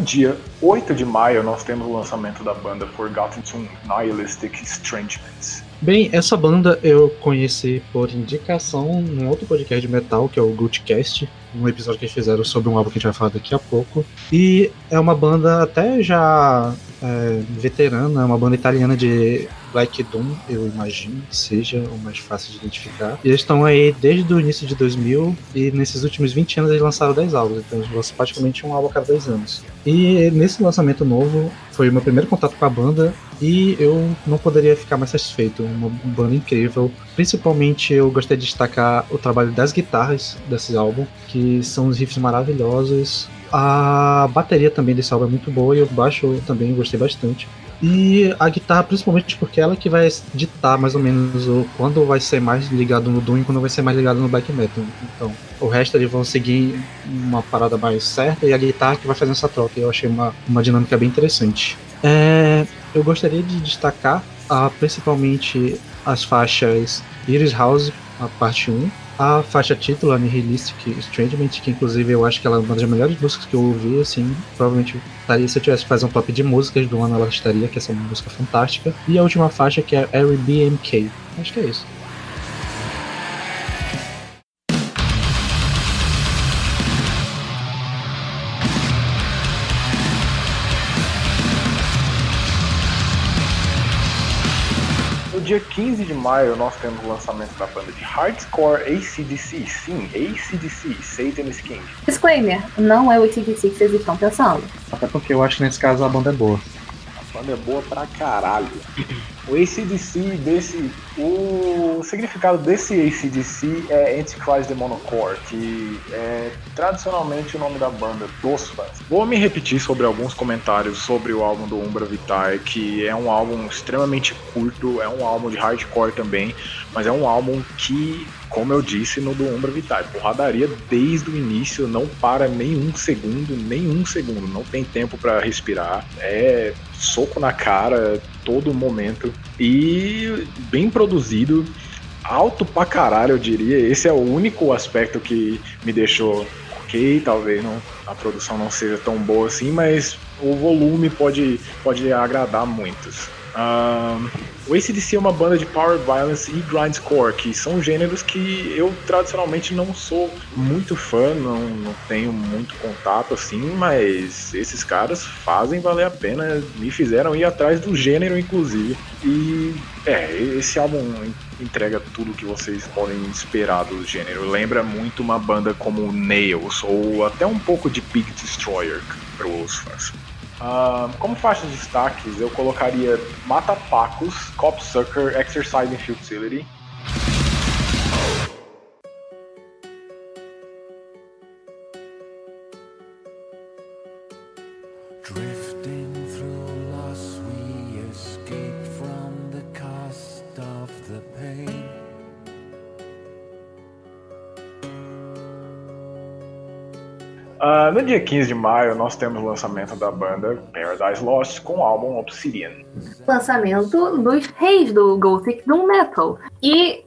S2: Dia 8 de maio, nós temos o lançamento da banda Forgotten Nihilistic Estrangements.
S3: Bem, essa banda eu conheci por indicação num outro podcast de metal, que é o Gootcast, um episódio que eles fizeram sobre um álbum que a gente vai falar daqui a pouco. E é uma banda até já é, veterana, é uma banda italiana de Black Doom, eu imagino que seja o mais fácil de identificar. E eles estão aí desde o início de 2000 e nesses últimos 20 anos eles lançaram 10 álbuns, então eles lançam praticamente um álbum a cada 10 anos. E nesse lançamento novo foi o meu primeiro contato com a banda e eu não poderia ficar mais satisfeito. Uma banda incrível. Principalmente eu gostaria de destacar o trabalho das guitarras desse álbum, que são os riffs maravilhosos. A bateria também desse álbum é muito boa e o baixo eu também gostei bastante. E a guitarra, principalmente porque ela que vai ditar mais ou menos o, quando vai ser mais ligado no Doom e quando vai ser mais ligado no Black Metal. Então, o resto eles vão seguir uma parada mais certa e a guitarra que vai fazer essa troca. Eu achei uma, uma dinâmica bem interessante. É, eu gostaria de destacar a, principalmente as faixas Iris House, a parte 1, a faixa título, a Nihilistic Estrangement, que inclusive eu acho que ela é uma das melhores músicas que eu ouvi, assim, provavelmente estaria, se eu tivesse que fazer um top de músicas do ano, ela estaria, que essa é uma música fantástica. E a última faixa que é R.B.M.K. Acho que é isso.
S2: Dia 15 de maio nós temos o lançamento da banda de hardcore ACDC. Sim, ACDC, Satan's King.
S1: Disclaimer, não é o ACDC que vocês estão pensando.
S3: Até porque eu acho que nesse caso a banda é boa.
S2: Banda é boa pra caralho. O ACDC desse. O significado desse ACDC é Antichrist Demonocore, que é tradicionalmente o nome da banda dos fãs. Vou me repetir sobre alguns comentários sobre o álbum do Umbra Vitae, que é um álbum extremamente curto, é um álbum de hardcore também, mas é um álbum que como eu disse no do Umbra Vitae, porradaria desde o início, não para nem um segundo, nem um segundo, não tem tempo para respirar, é soco na cara todo momento e bem produzido, alto pra caralho, eu diria. Esse é o único aspecto que me deixou ok, talvez não, a produção não seja tão boa assim, mas o volume pode, pode agradar muitos. Um, o ACDC é uma banda de power violence e grindcore, que são gêneros que eu tradicionalmente não sou muito fã, não, não tenho muito contato assim, mas esses caras fazem valer a pena, me fizeram ir atrás do gênero, inclusive. E é, esse álbum entrega tudo que vocês podem esperar do gênero. Lembra muito uma banda como Nails, ou até um pouco de Big Destroyer para os fãs. Como faixas de destaques, eu colocaria Mata Pacos, Cop Sucker, Exercising no dia 15 de maio, nós temos o lançamento da banda Paradise Lost com o álbum Obsidian.
S1: Lançamento dos reis do Gothic Doom Metal. E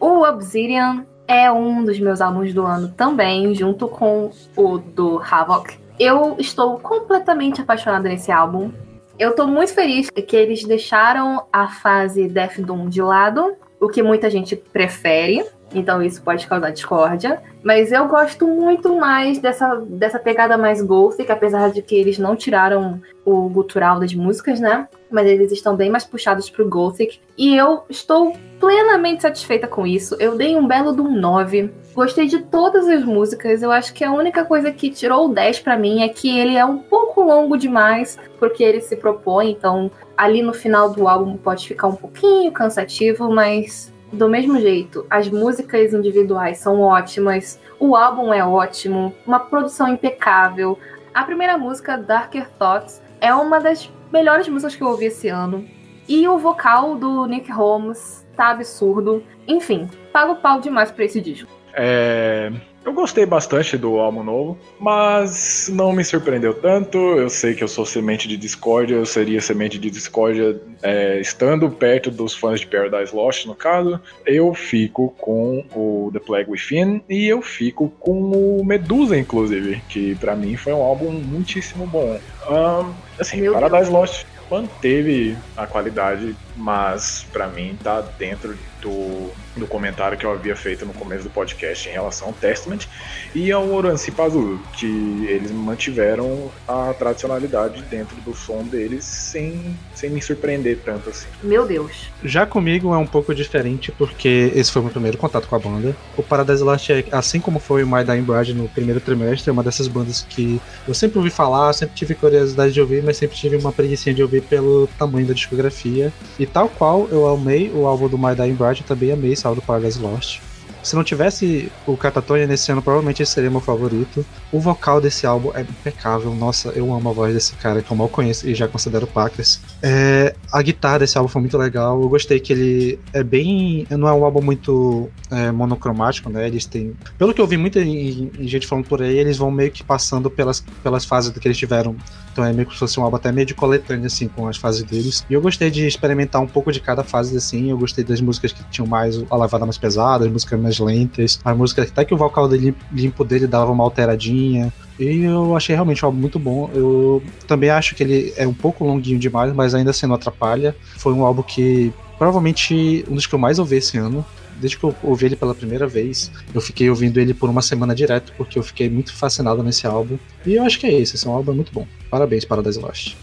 S1: o Obsidian é um dos meus álbuns do ano também, junto com o do Havoc. Eu estou completamente apaixonada nesse álbum. Eu tô muito feliz que eles deixaram a fase Death Doom de lado, o que muita gente prefere. Então isso pode causar discórdia. Mas eu gosto muito mais dessa, dessa pegada mais gothic, apesar de que eles não tiraram o gutural das músicas, né? Mas eles estão bem mais puxados pro gothic. E eu estou plenamente satisfeita com isso. Eu dei um belo de um 9. Gostei de todas as músicas. Eu acho que a única coisa que tirou o 10 para mim é que ele é um pouco longo demais porque ele se propõe. Então, ali no final do álbum pode ficar um pouquinho cansativo, mas do mesmo jeito, as músicas individuais são ótimas, o álbum é ótimo, uma produção impecável. A primeira música, Darker Thoughts, é uma das melhores músicas que eu ouvi esse ano. E o vocal do Nick Holmes tá absurdo. Enfim, pago pau demais pra esse disco.
S2: É, eu gostei bastante do álbum novo, mas não me surpreendeu tanto. Eu sei que eu sou semente de discórdia, eu seria semente de discórdia é, estando perto dos fãs de Paradise Lost, no caso. Eu fico com o The Plague Within e eu fico com o Medusa, inclusive, que para mim foi um álbum muitíssimo bom. Um, assim,
S1: Meu
S2: Paradise Lost manteve a qualidade, mas para mim tá dentro do, do comentário que eu havia feito no começo do podcast em relação ao Testament e ao Orancy Pazuzu, que eles mantiveram a tradicionalidade dentro do som deles sem, sem me surpreender tanto assim.
S1: Meu Deus.
S3: Já comigo é um pouco diferente, porque esse foi o meu primeiro contato com a banda. O Paradise Lost, é, assim como foi o My Dying Bride no primeiro trimestre, é uma dessas bandas que eu sempre ouvi falar, sempre tive curiosidade de ouvir, mas sempre tive uma preguiça de ouvir pelo tamanho da discografia. E tal qual eu amei o álbum do My Dying Bride, eu também amei do Paradise Lost. Se não tivesse o Catatonia nesse ano, provavelmente esse seria meu favorito. O vocal desse álbum é impecável. Nossa, eu amo a voz desse cara que eu mal conheço e já considero pacas. É, a guitarra desse álbum foi muito legal. Eu gostei que ele é bem. Não é um álbum muito é, monocromático, né? Eles têm. Pelo que eu vi muita gente falando por aí, eles vão meio que passando pelas, pelas fases que eles tiveram. Então é meio que se fosse um álbum até meio de coletânea, assim, com as fases deles. E eu gostei de experimentar um pouco de cada fase, assim. Eu gostei das músicas que tinham mais a lavada mais pesada, as músicas mais lentas, as músicas até que o vocal dele, limpo dele dava uma alteradinha. E eu achei realmente um álbum muito bom. Eu também acho que ele é um pouco longuinho demais, mas ainda assim não atrapalha. Foi um álbum que provavelmente um dos que eu mais ouvi esse ano desde que eu ouvi ele pela primeira vez, eu fiquei ouvindo ele por uma semana direto, porque eu fiquei muito fascinado nesse álbum. E eu acho que é isso, esse é um álbum muito bom. Parabéns, Paradise Lost.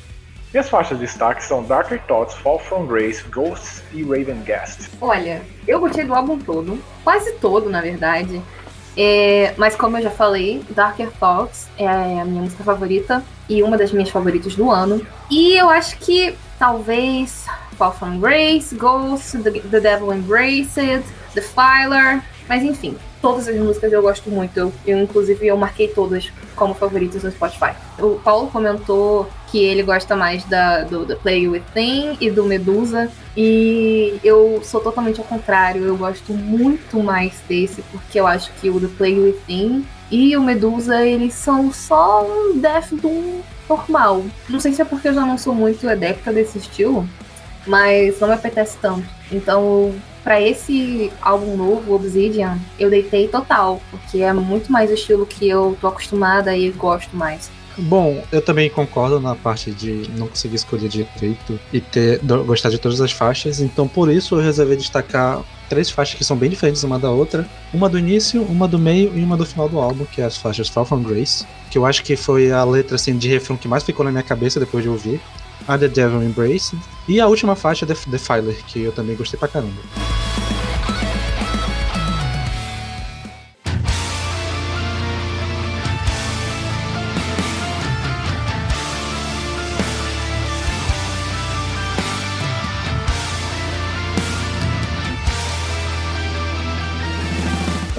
S2: E as faixas de destaque são Darker Thoughts, Fall From Grace, Ghosts e Raven Guest.
S1: Olha, eu gostei do álbum todo, quase todo, na verdade. É, mas como eu já falei, Darker Thoughts é a minha música favorita e uma das minhas favoritas do ano. E eu acho que talvez Fall From Grace, Ghosts, The, The Devil Embraced, The Filer, mas enfim, todas as músicas eu gosto muito. Eu, inclusive, eu marquei todas como favoritas no Spotify. O Paulo comentou que ele gosta mais da, do The Play Within e do Medusa. E eu sou totalmente ao contrário. Eu gosto muito mais desse, porque eu acho que o The Play Within e o Medusa, eles são só um Death Doom normal. Não sei se é porque eu já não sou muito adepta desse estilo, mas não me apetece tanto. Então, para esse álbum novo, Obsidian, eu deitei total, porque é muito mais o estilo que eu tô acostumada e gosto mais.
S3: Bom, eu também concordo na parte de não conseguir escolher direito e ter gostar de todas as faixas, então por isso eu resolvi destacar três faixas que são bem diferentes uma da outra. Uma do início, uma do meio e uma do final do álbum, que é as faixas Fall From Grace, que eu acho que foi a letra assim, de refrão que mais ficou na minha cabeça depois de ouvir. A The Devil Embraced. E a última faixa, The, The Filer, que eu também gostei pra caramba.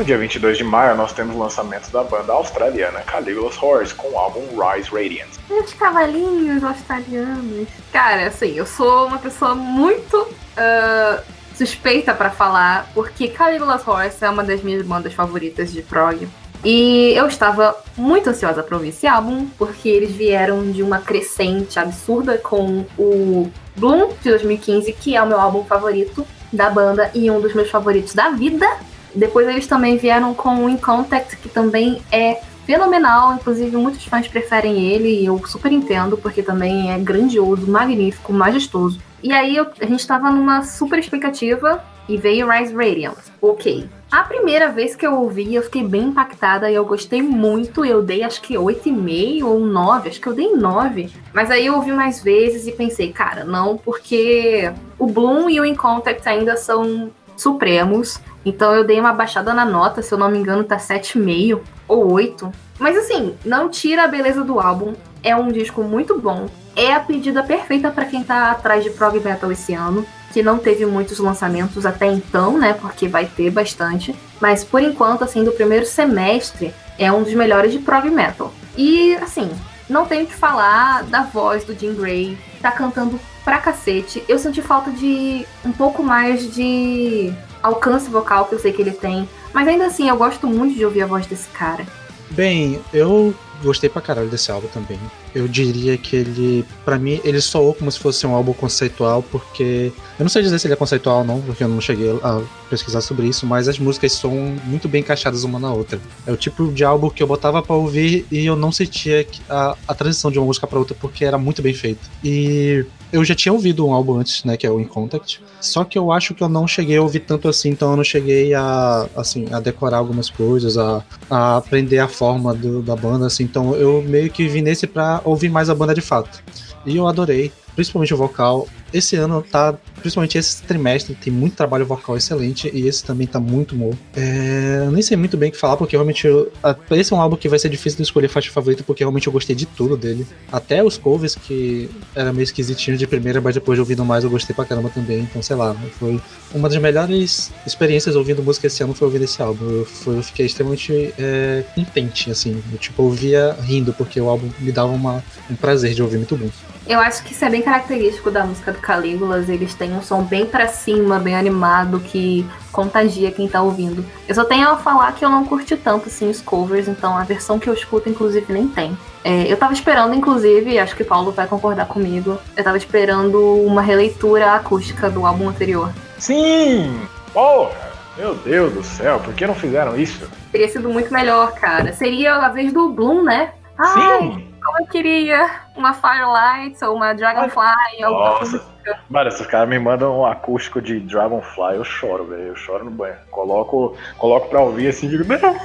S2: Dia 22 de maio, nós temos o lançamento da banda australiana Caligula's Horse com o álbum Rise Radiant.
S1: Os cavalinhos australianos. Cara, assim, eu sou uma pessoa muito uh, suspeita para falar, porque Caligula's Horse é uma das minhas bandas favoritas de prog. E eu estava muito ansiosa para ouvir esse álbum, porque eles vieram de uma crescente absurda com o Bloom de 2015, que é o meu álbum favorito da banda e um dos meus favoritos da vida. Depois eles também vieram com o In Contact, que também é fenomenal, inclusive muitos fãs preferem ele e eu super entendo, porque também é grandioso, magnífico, majestoso. E aí eu, a gente tava numa super expectativa e veio Rise Radiant. Ok. A primeira vez que eu ouvi, eu fiquei bem impactada e eu gostei muito. Eu dei acho que 8,5 ou 9, acho que eu dei 9. Mas aí eu ouvi mais vezes e pensei, cara, não, porque o Bloom e o In Contact ainda são supremos. Então eu dei uma baixada na nota, se eu não me engano, tá 7,5 ou 8. Mas assim, não tira a beleza do álbum. É um disco muito bom. É a pedida perfeita para quem tá atrás de prog metal esse ano, que não teve muitos lançamentos até então, né? Porque vai ter bastante. Mas por enquanto, assim, do primeiro semestre, é um dos melhores de prog metal. E assim, não tenho que falar da voz do Jim Gray. Tá cantando pra cacete. Eu senti falta de um pouco mais de alcance vocal que eu sei que ele tem. Mas ainda assim, eu gosto muito de ouvir a voz desse cara.
S3: Bem, eu gostei pra caralho desse álbum também. Eu diria que ele, para mim, ele soou como se fosse um álbum conceitual, porque. Eu não sei dizer se ele é conceitual ou não, porque eu não cheguei a pesquisar sobre isso, mas as músicas são muito bem encaixadas uma na outra. É o tipo de álbum que eu botava para ouvir e eu não sentia a, a transição de uma música para outra, porque era muito bem feito. E eu já tinha ouvido um álbum antes, né, que é o In Contact. Só que eu acho que eu não cheguei a ouvir tanto assim, então eu não cheguei a, assim, a decorar algumas coisas, a, a aprender a forma do, da banda, assim. Então eu meio que vim nesse pra ouvir mais a banda de fato. E eu adorei. Principalmente o vocal. Esse ano tá, principalmente esse trimestre, tem muito trabalho vocal excelente e esse também tá muito bom. É, eu nem sei muito bem o que falar, porque realmente eu, esse é um álbum que vai ser difícil de escolher faixa favorita, porque realmente eu gostei de tudo dele. Até os covers, que era meio esquisitinho de primeira, mas depois de ouvindo mais eu gostei pra caramba também. Então, sei lá, foi uma das melhores experiências ouvindo música esse ano foi ouvindo esse álbum. Eu, foi, eu fiquei extremamente é, contente, assim. Eu, tipo, ouvia rindo, porque o álbum me dava uma, um prazer de ouvir muito bom.
S1: Eu acho que isso é bem característico da música do Calígulas. Eles têm um som bem para cima, bem animado, que contagia quem tá ouvindo. Eu só tenho a falar que eu não curti tanto assim os covers, então a versão que eu escuto, inclusive, nem tem. É, eu tava esperando, inclusive, acho que Paulo vai concordar comigo. Eu tava esperando uma releitura acústica do álbum anterior.
S2: Sim! Porra! Meu Deus do céu, por que não fizeram isso?
S1: Teria sido muito melhor, cara. Seria a vez do Bloom, né?
S2: Ai, Sim!
S1: Como eu queria uma Firelight ou uma Dragonfly.
S2: Nossa, mano, esses caras me mandam um acústico de Dragonfly, eu choro, velho. Eu choro no banho. Coloco, coloco pra ouvir assim e digo, não!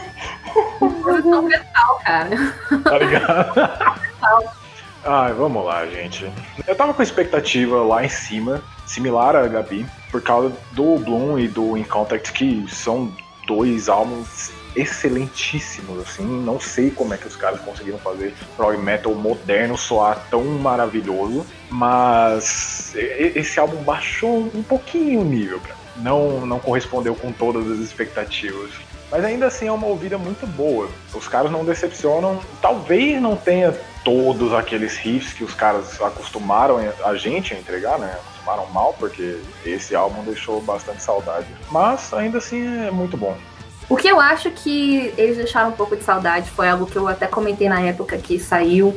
S1: Eu metal, cara.
S2: Tá ligado? Ai, vamos lá, gente. Eu tava com expectativa lá em cima, similar a Gabi, por causa do Bloom e do In Contact, que são dois álbuns excelentíssimos, assim. Não sei como é que os caras conseguiram fazer prog metal moderno soar tão maravilhoso, mas esse álbum baixou um pouquinho o nível, cara. Não, não correspondeu com todas as expectativas. Mas ainda assim é uma ouvida muito boa. Os caras não decepcionam. Talvez não tenha todos aqueles riffs que os caras acostumaram a gente a entregar, né? Acostumaram mal, porque esse álbum deixou bastante saudade. Mas ainda assim é muito bom.
S1: O que eu acho que eles deixaram um pouco de saudade foi algo que eu até comentei na época que saiu.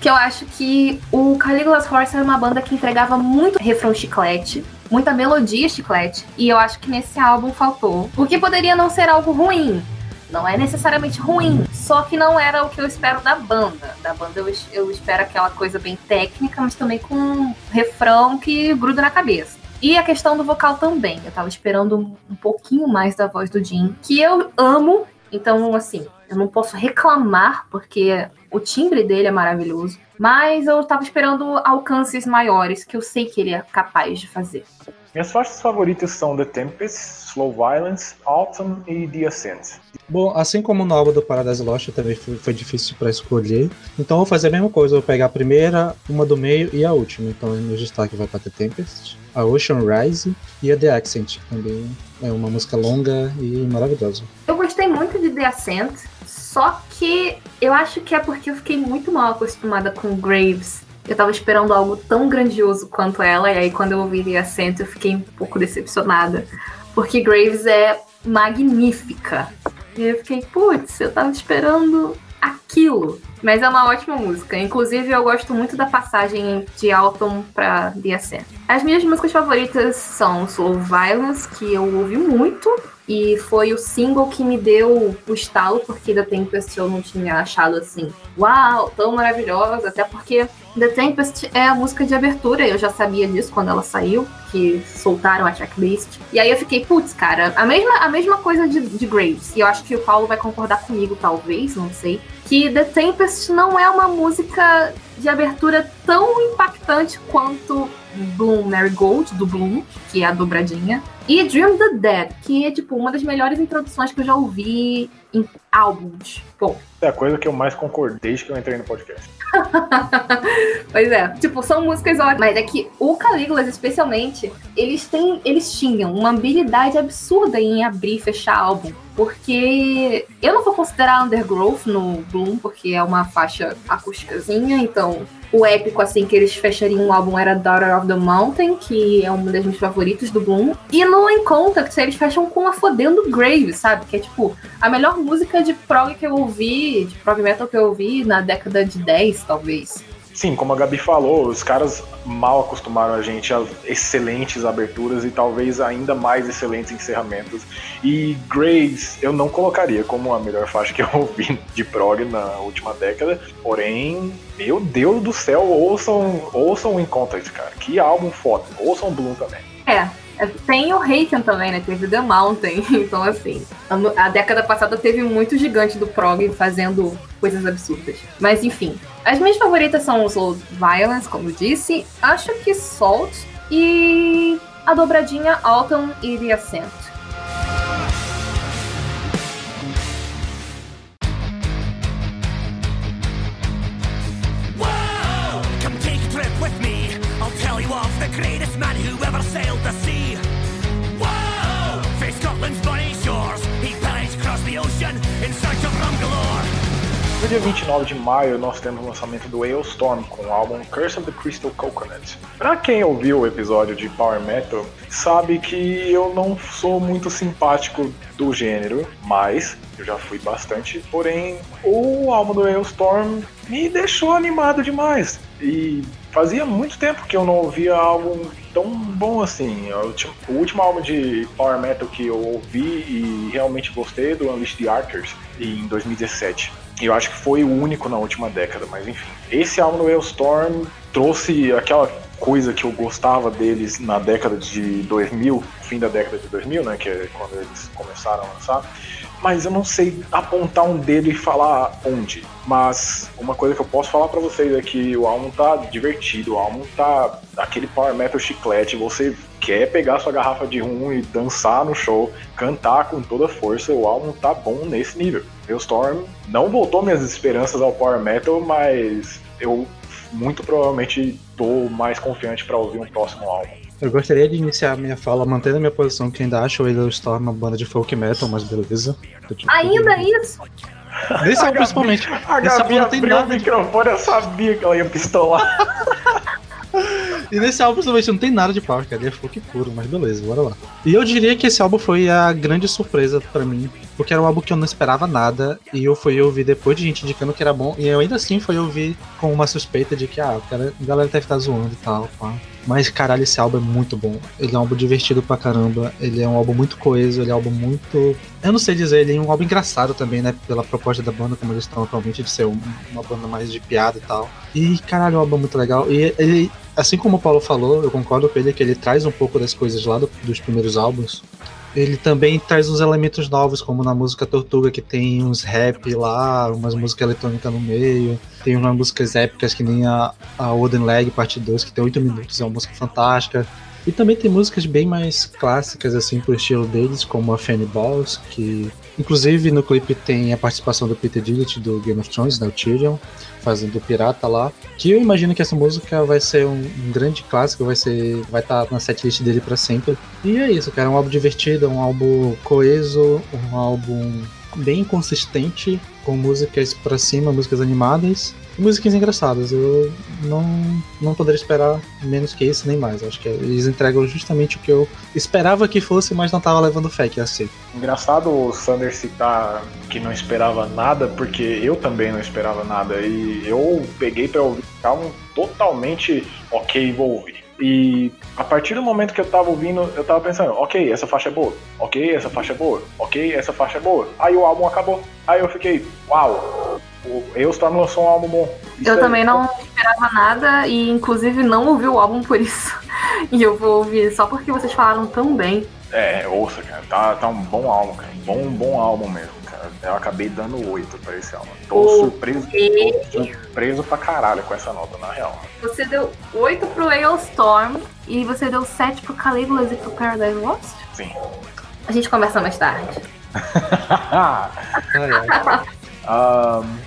S1: Que eu acho que o Caligula's Horse era uma banda que entregava muito refrão chiclete, muita melodia chiclete. E eu acho que nesse álbum faltou. O que poderia não ser algo ruim. Não é necessariamente ruim, só que não era o que eu espero da banda. Da banda eu, eu espero aquela coisa bem técnica, mas também com um refrão que gruda na cabeça. E a questão do vocal também. Eu tava esperando um pouquinho mais da voz do Jim, que eu amo. Então, assim, eu não posso reclamar, porque o timbre dele é maravilhoso. Mas eu tava esperando alcances maiores, que eu sei que ele é capaz de fazer.
S2: Minhas faixas favoritas são The Tempest, Slow Violence, Autumn e The Ascent.
S3: Bom, assim como no álbum do Paradise Lost também foi, foi difícil para escolher, então vou fazer a mesma coisa, vou pegar a primeira, uma do meio e a última. Então meu destaque vai para The Tempest, a Ocean Rise e a The Accent, que também é uma música longa e maravilhosa.
S1: Eu gostei muito de The Ascent, só que eu acho que é porque eu fiquei muito mal acostumada com Graves. Eu tava esperando algo tão grandioso quanto ela, e aí quando eu ouvi The Ascent eu fiquei um pouco decepcionada. Porque Graves é magnífica. E eu fiquei, putz, eu tava esperando aquilo. Mas é uma ótima música. Inclusive, eu gosto muito da passagem de Alton pra DSM. As minhas músicas favoritas são Slow Violence, que eu ouvi muito. E foi o single que me deu o estalo, porque da Tempest eu não tinha achado assim, uau, tão maravilhosa. Até porque The Tempest é a música de abertura, eu já sabia disso quando ela saiu, que soltaram a checklist. E aí eu fiquei, putz, cara, a mesma, a mesma coisa de, de Graves. E eu acho que o Paulo vai concordar comigo, talvez, não sei. Que The Tempest não é uma música de abertura tão impactante quanto Bloom Marigold, do Bloom, que é a dobradinha. E Dream the Dead, que é, tipo, uma das melhores introduções que eu já ouvi em álbuns. Pô.
S2: É a coisa que eu mais concordei desde que eu entrei no podcast. *laughs*
S1: pois é. Tipo, são músicas ótimas. Mas é que o Calígulas, especialmente, eles têm. Eles tinham uma habilidade absurda em abrir e fechar álbum. Porque eu não vou considerar Undergrowth no Bloom, porque é uma faixa acústicazinha, então o épico, assim, que eles fechariam um álbum era Daughter of the Mountain, que é uma das minhas favoritas do Bloom. E no In Contact, eles fecham com a Fodendo Grave, sabe? Que é, tipo, a melhor música de prog que eu ouvi, de prog metal que eu ouvi na década de 10, talvez.
S2: Sim, como a Gabi falou, os caras mal acostumaram a gente a excelentes aberturas e talvez ainda mais excelentes encerramentos. E Graves eu não colocaria como a melhor faixa que eu *laughs* ouvi de prog na última década, porém, meu Deus do céu, ouçam, ouçam In Contact, cara. Que álbum foda. Ouçam Bloom também.
S1: É, É, Tem o Haken também, né? Teve The Mountain. *laughs* Então, assim, a década passada teve muito gigante do prog fazendo coisas absurdas. Mas, enfim. As minhas favoritas são os Low Violence, como disse. Acho que Salt e a dobradinha Autumn e The Ascent.
S2: No dia 29 de maio, nós temos o lançamento do Ailstorm com o álbum Curse of the Crystal Coconut. Pra quem ouviu o episódio de Power Metal, sabe que eu não sou muito simpático do gênero, mas eu já fui bastante. Porém, o álbum do Ailstorm me deixou animado demais. E fazia muito tempo que eu não ouvia algo tão bom assim. O último, álbum de Power Metal que eu ouvi e realmente gostei é do Unleash the Archers em 2017. Eu acho que foi o único na última década, mas enfim. Esse álbum do Hailstorm trouxe aquela coisa que eu gostava deles na década de 2000, fim da década de 2000, né, que é quando eles começaram a lançar. Mas eu não sei apontar um dedo e falar onde. Mas uma coisa que eu posso falar pra vocês é que o álbum tá divertido, o álbum tá aquele power metal chiclete, você quer pegar sua garrafa de rum e dançar no show, cantar com toda força, o álbum tá bom nesse nível. Hailstorm não voltou minhas esperanças ao power metal, mas eu muito provavelmente tô mais confiante pra ouvir um próximo álbum.
S3: Eu gostaria de iniciar minha fala mantendo a minha posição, que ainda acho o Hailstorm uma banda de folk metal, mas beleza.
S1: Ainda isso?
S3: Nesse álbum, principalmente.
S2: A Gabi
S3: tem
S2: abriu o
S3: nada de
S2: microfone, eu sabia que ela ia pistolar. *laughs* *laughs*
S3: E nesse álbum principalmente não tem nada de power, cara. Ele é folk puro, mas beleza, bora lá. E eu diria que esse álbum foi a grande surpresa pra mim, porque era um álbum que eu não esperava nada, e eu fui ouvir depois de gente indicando que era bom, e eu ainda assim fui ouvir com uma suspeita de que, ah, o cara, a galera deve estar zoando e tal, pá. Mas caralho, esse álbum é muito bom. Ele é um álbum divertido pra caramba. Ele é um álbum muito coeso, ele é um álbum muito. Eu não sei dizer, ele é um álbum engraçado também, né? Pela proposta da banda, como eles estão atualmente, de ser um- uma banda mais de piada e tal. E caralho, é um álbum muito legal. E ele, assim como o Paulo falou, eu concordo com ele que ele traz um pouco das coisas lá do- dos primeiros álbuns. Ele também traz uns elementos novos, como na música Tortuga, que tem uns rap lá, umas músicas eletrônicas no meio. Tem umas músicas épicas que nem a, a Wooden Leg Parte 2, que tem 8 minutos, é uma música fantástica. E também tem músicas bem mais clássicas, assim, pro estilo deles, como a Fanny Balls, que inclusive no clipe tem a participação do Peter Dinklage do Game of Thrones, né, o Tyrion, fazendo o pirata lá. Que eu imagino que essa música vai ser um, um grande clássico, vai ser vai estar na setlist dele pra sempre. E é isso, cara, é um álbum divertido, é um álbum coeso, um álbum bem consistente, com músicas pra cima, músicas animadas músicas engraçadas. Eu não, não poderia esperar menos que isso, nem mais. Acho que eles entregam justamente o que eu esperava que fosse, mas não tava levando fé que ia ser.
S2: Engraçado o Sander citar que não esperava nada, porque eu também não esperava nada. E eu peguei pra ouvir um álbum totalmente ok, vou ouvir. E a partir do momento que eu tava ouvindo, eu tava pensando, ok, essa faixa é boa, ok, essa faixa é boa, ok, essa faixa é boa. Aí o álbum acabou. Aí eu fiquei, uau, o Eustorm lançou um álbum bom. Isso
S1: Eu
S2: aí,
S1: também não esperava nada e, inclusive, não ouvi o álbum por isso. *laughs* E eu vou ouvir só porque vocês falaram tão bem.
S2: É, ouça, cara, tá, tá um bom álbum, cara. Bom, bom álbum mesmo, cara. Eu acabei dando 8 pra esse álbum. Tô surpreso, tô surpreso pra caralho com essa nota, na real.
S1: Você deu 8 pro Hailstorm e você deu 7 pro Caligula's e pro Paradise Lost?
S2: Sim.
S1: A gente conversa mais tarde. *laughs*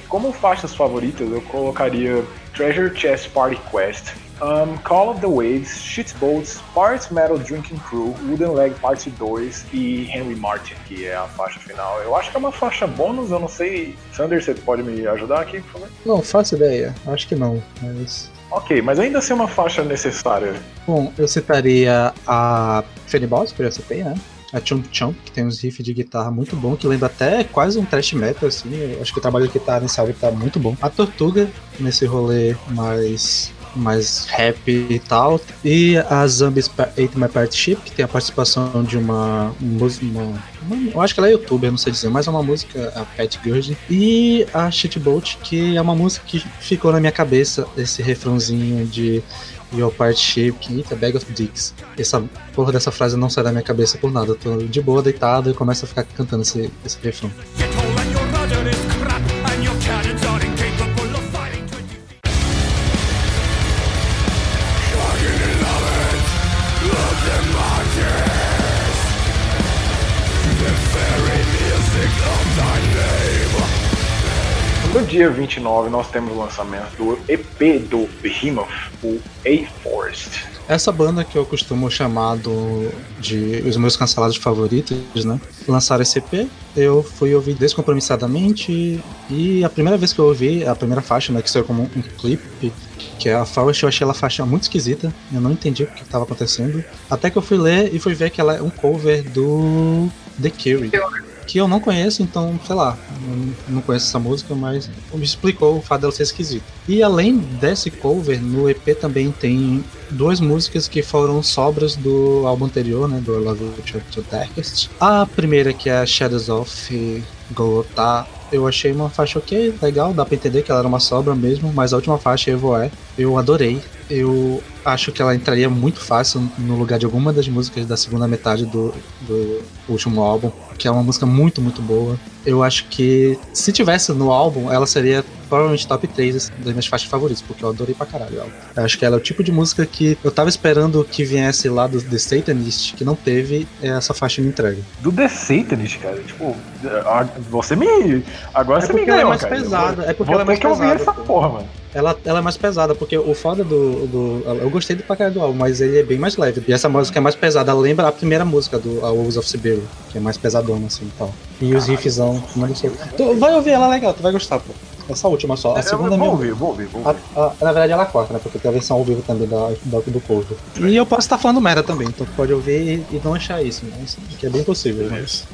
S2: Como faixas favoritas, eu colocaria Treasure Chest Party Quest, ahn, Call of the Waves, Shitboats, Parts Metal Drinking Crew, Wooden Leg Parte 2 e Henry Martin, que é a faixa final. Eu acho que é uma faixa bônus, eu não sei. Sander, você pode me ajudar aqui, por favor?
S3: Não, faço ideia. Acho que não, mas
S2: Ok, mas ainda assim é uma faixa necessária.
S3: Bom, eu citaria a Fanny Balls, que eu já citei, né? A Chomp Chomp, que tem uns riffs de guitarra muito bom, que lembra até quase um thrash metal, assim. Eu acho que o trabalho de guitarra nesse álbum tá muito bom. A Tortuga, nesse rolê mais mais rap e tal. E a Zombies Ate My Partnership, que tem a participação de uma música. eu acho que ela é youtuber, não sei dizer, mas é uma música, a Pat Gurge. E a Shitboat, que é uma música que ficou na minha cabeça, esse refrãozinho de Your Partnership, Eat a Bag of Dicks. Essa porra dessa frase não sai da minha cabeça por nada. Eu tô de boa, deitado e começo a ficar cantando esse, esse refrão.
S2: No dia 29 nós temos o lançamento do EP do Behemoth, o A-Forest.
S3: Essa banda que eu costumo chamar do- de os meus cancelados favoritos, né? Lançaram esse EP, eu fui ouvir descompromissadamente e a primeira vez que eu ouvi, a primeira faixa, né, que saiu como um clipe, que é a Forest, eu achei ela faixa muito esquisita, eu não entendi o que estava acontecendo. Até que eu fui ler e fui ver que ela é um cover do The Cure. Que eu não conheço, então, sei lá, não- conheço essa música, mas me explicou o fato dela ser esquisita. E além desse cover, no EP também tem duas músicas que foram sobras do álbum anterior, né, do Love Chapter Darkest. A primeira, que é Shadows of Golotá, eu achei uma faixa ok, legal, dá pra entender que ela era uma sobra mesmo, mas a última faixa, Evoé, eu adorei. Eu acho que ela entraria muito fácil no lugar de alguma das músicas da segunda metade do, do último álbum, que é uma música muito, muito boa. Eu acho que se tivesse no álbum, ela seria provavelmente top 3 das minhas faixas favoritas, porque eu adorei pra caralho ela. Eu acho que ela é o tipo de música que eu tava esperando que viesse lá do The Satanist, que não teve, essa faixa me entrega.
S2: Do The Satanist, cara. Tipo, a- você me. Agora
S3: É
S2: você me
S3: porque ela é
S2: ganhou,
S3: mais
S2: cara.
S3: pesada, é porque
S2: vou
S3: ela é mais
S2: que ouvir
S3: pesada,
S2: essa
S3: pô.
S2: porra, mano.
S3: Ela, ela é mais pesada, porque o foda do, do. Eu gostei do pra caralho do álbum, mas ele é bem mais leve. E essa música é mais pesada, ela lembra a primeira música do A Wolves of Siberia, que é mais pesadona assim e tal. E os riffzão, não sei. Tu vai ouvir ela legal, tu vai gostar, pô. Essa última só. A
S2: Eu-
S3: segunda é
S2: vou ouvir, vou ouvir, vou ouvir.
S3: a- na verdade ela é a quarta, né? Porque tem a versão ao vivo também da, da, do cover. E eu posso estar falando merda também, então tu pode ouvir e, e não achar isso, mas que é bem possível. Mas...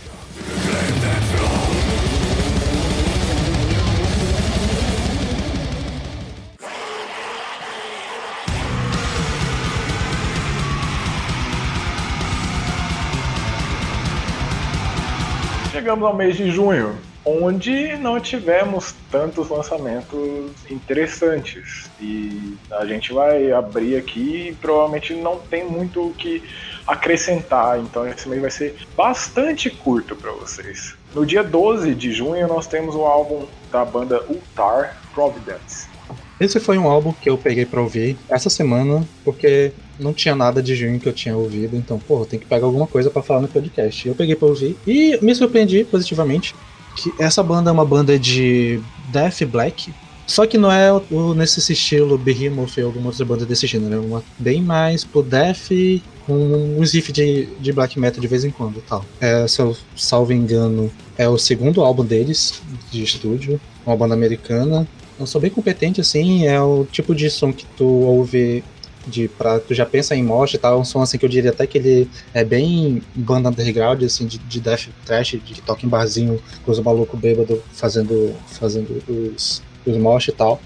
S2: Chegamos ao mês de junho, onde não tivemos tantos lançamentos interessantes. E a gente vai abrir aqui e provavelmente não tem muito o que acrescentar, então esse mês vai ser bastante curto para vocês. No dia 12 de junho nós temos o álbum da banda Ultar Providence.
S3: Esse foi um álbum que eu peguei pra ouvir essa semana, porque não tinha nada de junho que eu tinha ouvido, então, pô, tem que pegar alguma coisa pra falar no podcast. Eu peguei pra ouvir e me surpreendi positivamente que essa banda é uma banda de death black, só que não é o, o- nesse estilo Behemoth ou alguma outra banda desse gênero, é uma bem mais pro death com uns riffs de, de black metal de vez em quando tal. É, se eu salvo engano, é o segundo álbum deles de estúdio, uma banda americana. Eu sou bem competente, assim, é o tipo de som que tu ouve de pra, tu já pensa em morte e tal, é um som assim que eu diria até que ele é bem banda underground, assim, de, de death trash, de que toca em barzinho com os malucos bêbados fazendo, fazendo os, os mosh e tal.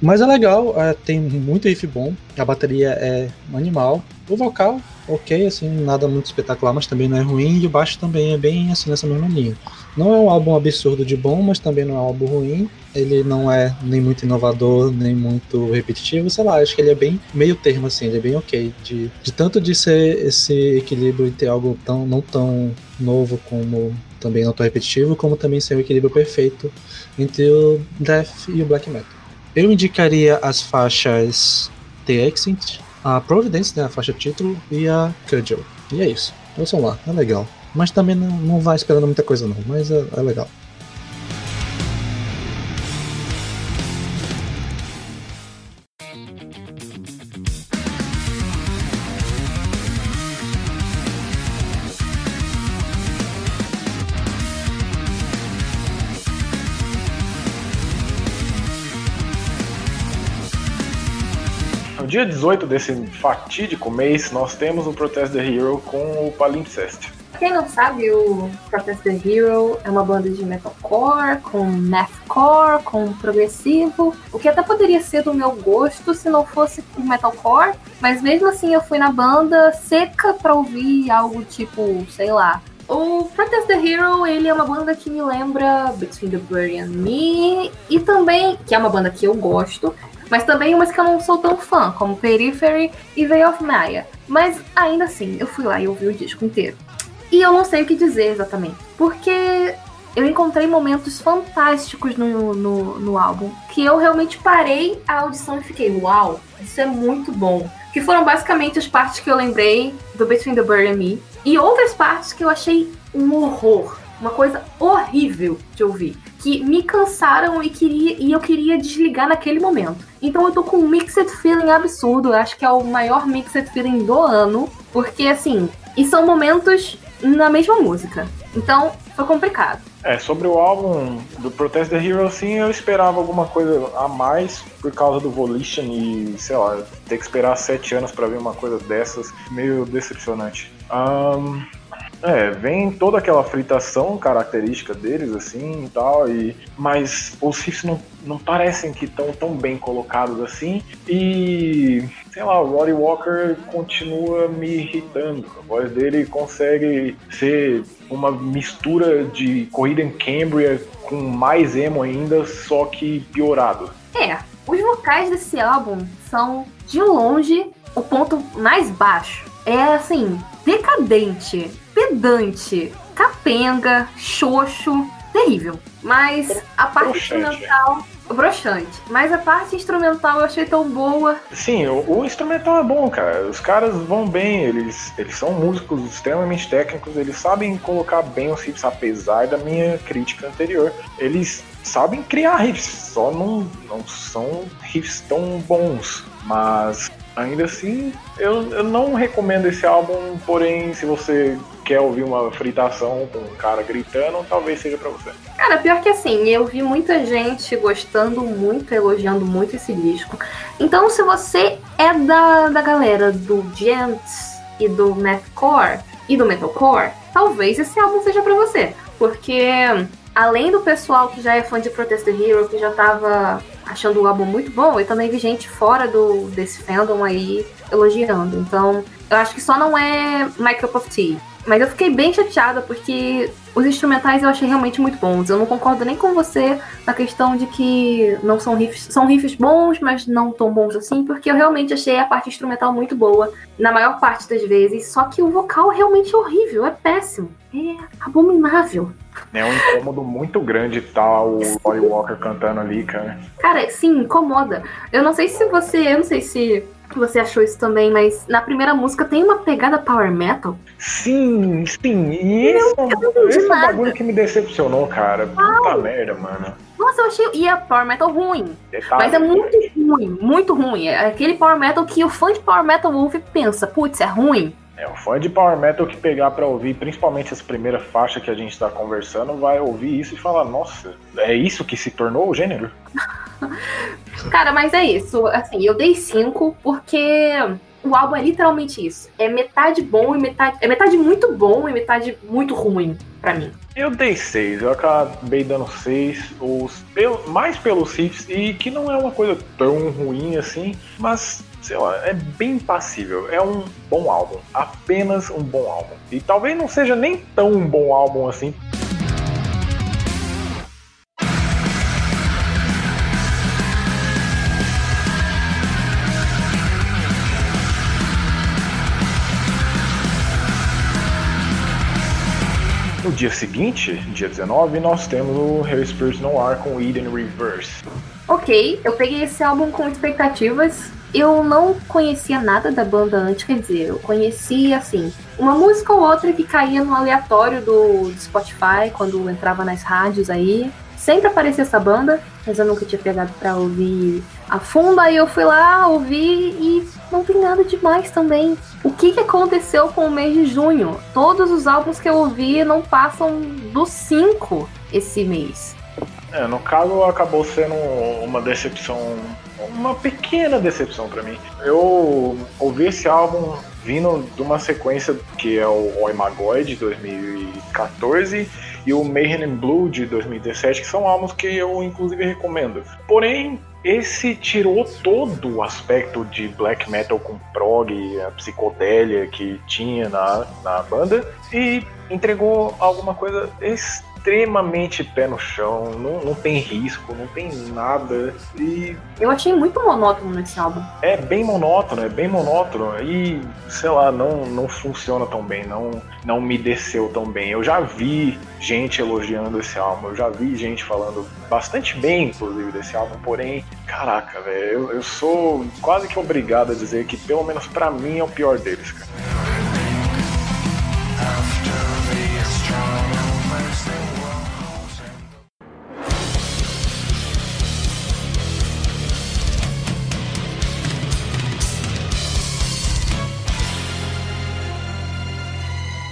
S3: Mas é legal, é, tem muito riff bom, a bateria é animal, o vocal, ok, assim, nada muito espetacular, mas também não é ruim, e o baixo também é bem assim nessa mesma linha. Não é um álbum absurdo de bom, mas também não é um álbum ruim. Ele não é nem muito inovador, nem muito repetitivo, sei lá, acho que ele é bem meio termo, assim, ele é bem ok. De, de tanto de ser esse equilíbrio e ter algo tão, não tão novo como também não tão repetitivo, como também ser o equilíbrio perfeito entre o death e o black metal. Eu indicaria as faixas The Accent, a Providence, né, a faixa título, e a Cudgel. E é isso. Ouçam lá, é legal. Mas também não, não vai esperando muita coisa não, mas é, é legal.
S2: Dia 18 desse fatídico mês, nós temos o Protest the Hero com o Palimpsest.
S1: Quem não sabe, o Protest the Hero é uma banda de metalcore, com mathcore, com progressivo, o que até poderia ser do meu gosto se não fosse o metalcore, mas mesmo assim eu fui na banda seca pra ouvir algo tipo, sei lá. O Protest the Hero, ele é uma banda que me lembra Between the Blurry and Me, e também, que é uma banda que eu gosto, mas também umas que eu não sou tão fã, como Periphery e Veil of Maya. Mas ainda assim, eu fui lá e ouvi o disco inteiro. E eu não sei o que dizer exatamente, porque eu encontrei momentos fantásticos no, no, no álbum, que eu realmente parei a audição e fiquei, uau, isso é muito bom. Que foram basicamente as partes que eu lembrei do Between the Bird and Me, e outras partes que eu achei um horror, uma coisa horrível de ouvir, que me cansaram e, queria, e eu queria desligar naquele momento. Então eu tô com um mixed feeling absurdo, eu acho que é o maior mixed feeling do ano, porque assim, e são momentos na mesma música. Então foi complicado.
S2: É, sobre o álbum do Protest the Hero, sim, eu esperava alguma coisa a mais por causa do Volition e, sei lá, ter que esperar sete anos para ver uma coisa dessas, meio decepcionante. Um, é, vem toda aquela fritação característica deles, assim e tal, e, mas os riffs não, não parecem que estão tão bem colocados assim, e sei lá, o Roddy Walker continua me irritando. A voz dele consegue ser uma mistura de corrida em Cambria com mais emo ainda, só que piorado.
S1: É, os vocais desse álbum são, de longe, o ponto mais baixo. É assim, decadente, pedante, capenga, xoxo, terrível. Mas a parte instrumental. Broxante. Mas a parte instrumental eu achei tão boa.
S2: Sim, o, o instrumental é bom, cara. Os caras vão bem, eles, eles são músicos extremamente técnicos, eles sabem colocar bem os riffs, apesar da minha crítica anterior. Eles sabem criar riffs, só não, não são riffs tão bons. Mas ainda assim, eu, eu não recomendo esse álbum, porém, se você quer ouvir uma fritação com um cara gritando, talvez seja pra você.
S1: Cara, pior que assim, eu vi muita gente gostando muito, elogiando muito esse disco. Então, se você é da, da galera do Gents e do Mathcore e do Metalcore, talvez esse álbum seja pra você. Porque além do pessoal que já é fã de Protest the Hero, que já tava achando o álbum muito bom, eu também vi gente fora do, desse fandom aí elogiando. Então, eu acho que só não é My Cup of Tea. Mas eu fiquei bem chateada porque os instrumentais eu achei realmente muito bons. Eu não concordo nem com você na questão de que não são riffs, são riffs bons, mas não tão bons assim, porque eu realmente achei a parte instrumental muito boa na maior parte das vezes. Só que o vocal é realmente horrível, é péssimo, é abominável.
S2: É um incômodo muito grande tá o Roy Walker cantando ali, cara.
S1: Cara, sim, incomoda. Eu não sei se você, eu não sei se você achou isso também, mas na primeira música tem uma pegada power metal.
S2: Sim, sim. E esse, é um-
S1: não
S2: esse é um bagulho que me decepcionou, cara. Puta merda, mano.
S1: Nossa, eu achei. E é power metal ruim.
S2: Detalhe,
S1: Mas é muito ruim, muito ruim. É aquele power metal que o fã de power metal ouve e pensa, putz, é ruim.
S2: É, o fã de Power Metal que pegar pra ouvir, principalmente essa primeira faixa que a gente tá conversando, vai ouvir isso e falar, nossa, é isso que se tornou o gênero? *laughs*
S1: Cara, mas é isso. Assim, eu dei 5 porque o álbum é literalmente isso. É metade bom e metade. É metade muito bom e metade muito ruim pra mim.
S2: Eu dei 6, eu acabei dando 6, os, pelo, mais pelos riffs, e que não é uma coisa tão ruim assim, mas, sei lá, é bem passível. É um bom álbum, apenas um bom álbum. E talvez não seja nem tão um bom álbum assim. No dia seguinte, dia 19, nós temos o Hell Spirit Noir com Eden Reverse.
S1: Ok, eu peguei esse álbum com expectativas. Eu não conhecia nada da banda antes, quer dizer, eu conhecia, assim, uma música ou outra que caía no aleatório do, do Spotify, quando entrava nas rádios aí. Sempre aparecia essa banda, mas eu nunca tinha pegado pra ouvir a fundo. Aí eu fui lá, ouvi e não tem nada demais também. O que, que aconteceu com o mês de junho? Todos os álbuns que eu ouvi não passam dos 5 esse mês.
S2: É, no caso, acabou sendo uma decepção, uma pequena decepção pra mim. Eu ouvi esse álbum vindo de uma sequência que é o Oi Magoi de 2014 e o Mayhem and Blue de 2017, que são álbuns que eu inclusive recomendo. Porém, esse tirou todo o aspecto de black metal com prog, a psicodélia que tinha na, na banda e entregou alguma coisa extremamente pé no chão, não, não tem risco, não tem nada. E
S1: Eu achei muito monótono nesse álbum.
S2: é bem monótono, é bem monótono e, sei lá, não, não funciona tão bem, não, não me desceu tão bem. Eu já vi gente elogiando esse álbum, eu já vi gente falando bastante bem, inclusive, desse álbum, porém, caraca, velho, eu, eu sou quase que obrigado a dizer que, pelo menos pra mim, é o pior deles, cara.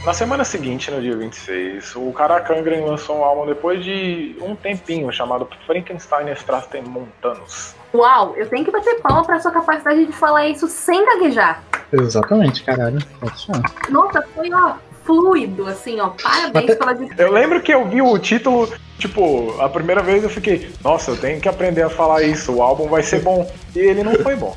S2: Na semana seguinte, no dia 26, o Karakangren lançou um álbum depois de um tempinho chamado Frankenstein Strasten Montanos.
S1: Uau, eu tenho que bater palma pra sua capacidade de falar isso sem gaguejar.
S3: Exatamente, caralho.
S1: Nossa, foi, ó, fluido, assim, ó. Parabéns pela
S2: Eu lembro que eu vi o título, tipo, a primeira vez eu fiquei, nossa, eu tenho que aprender a falar isso, o álbum vai ser bom. E ele não foi bom.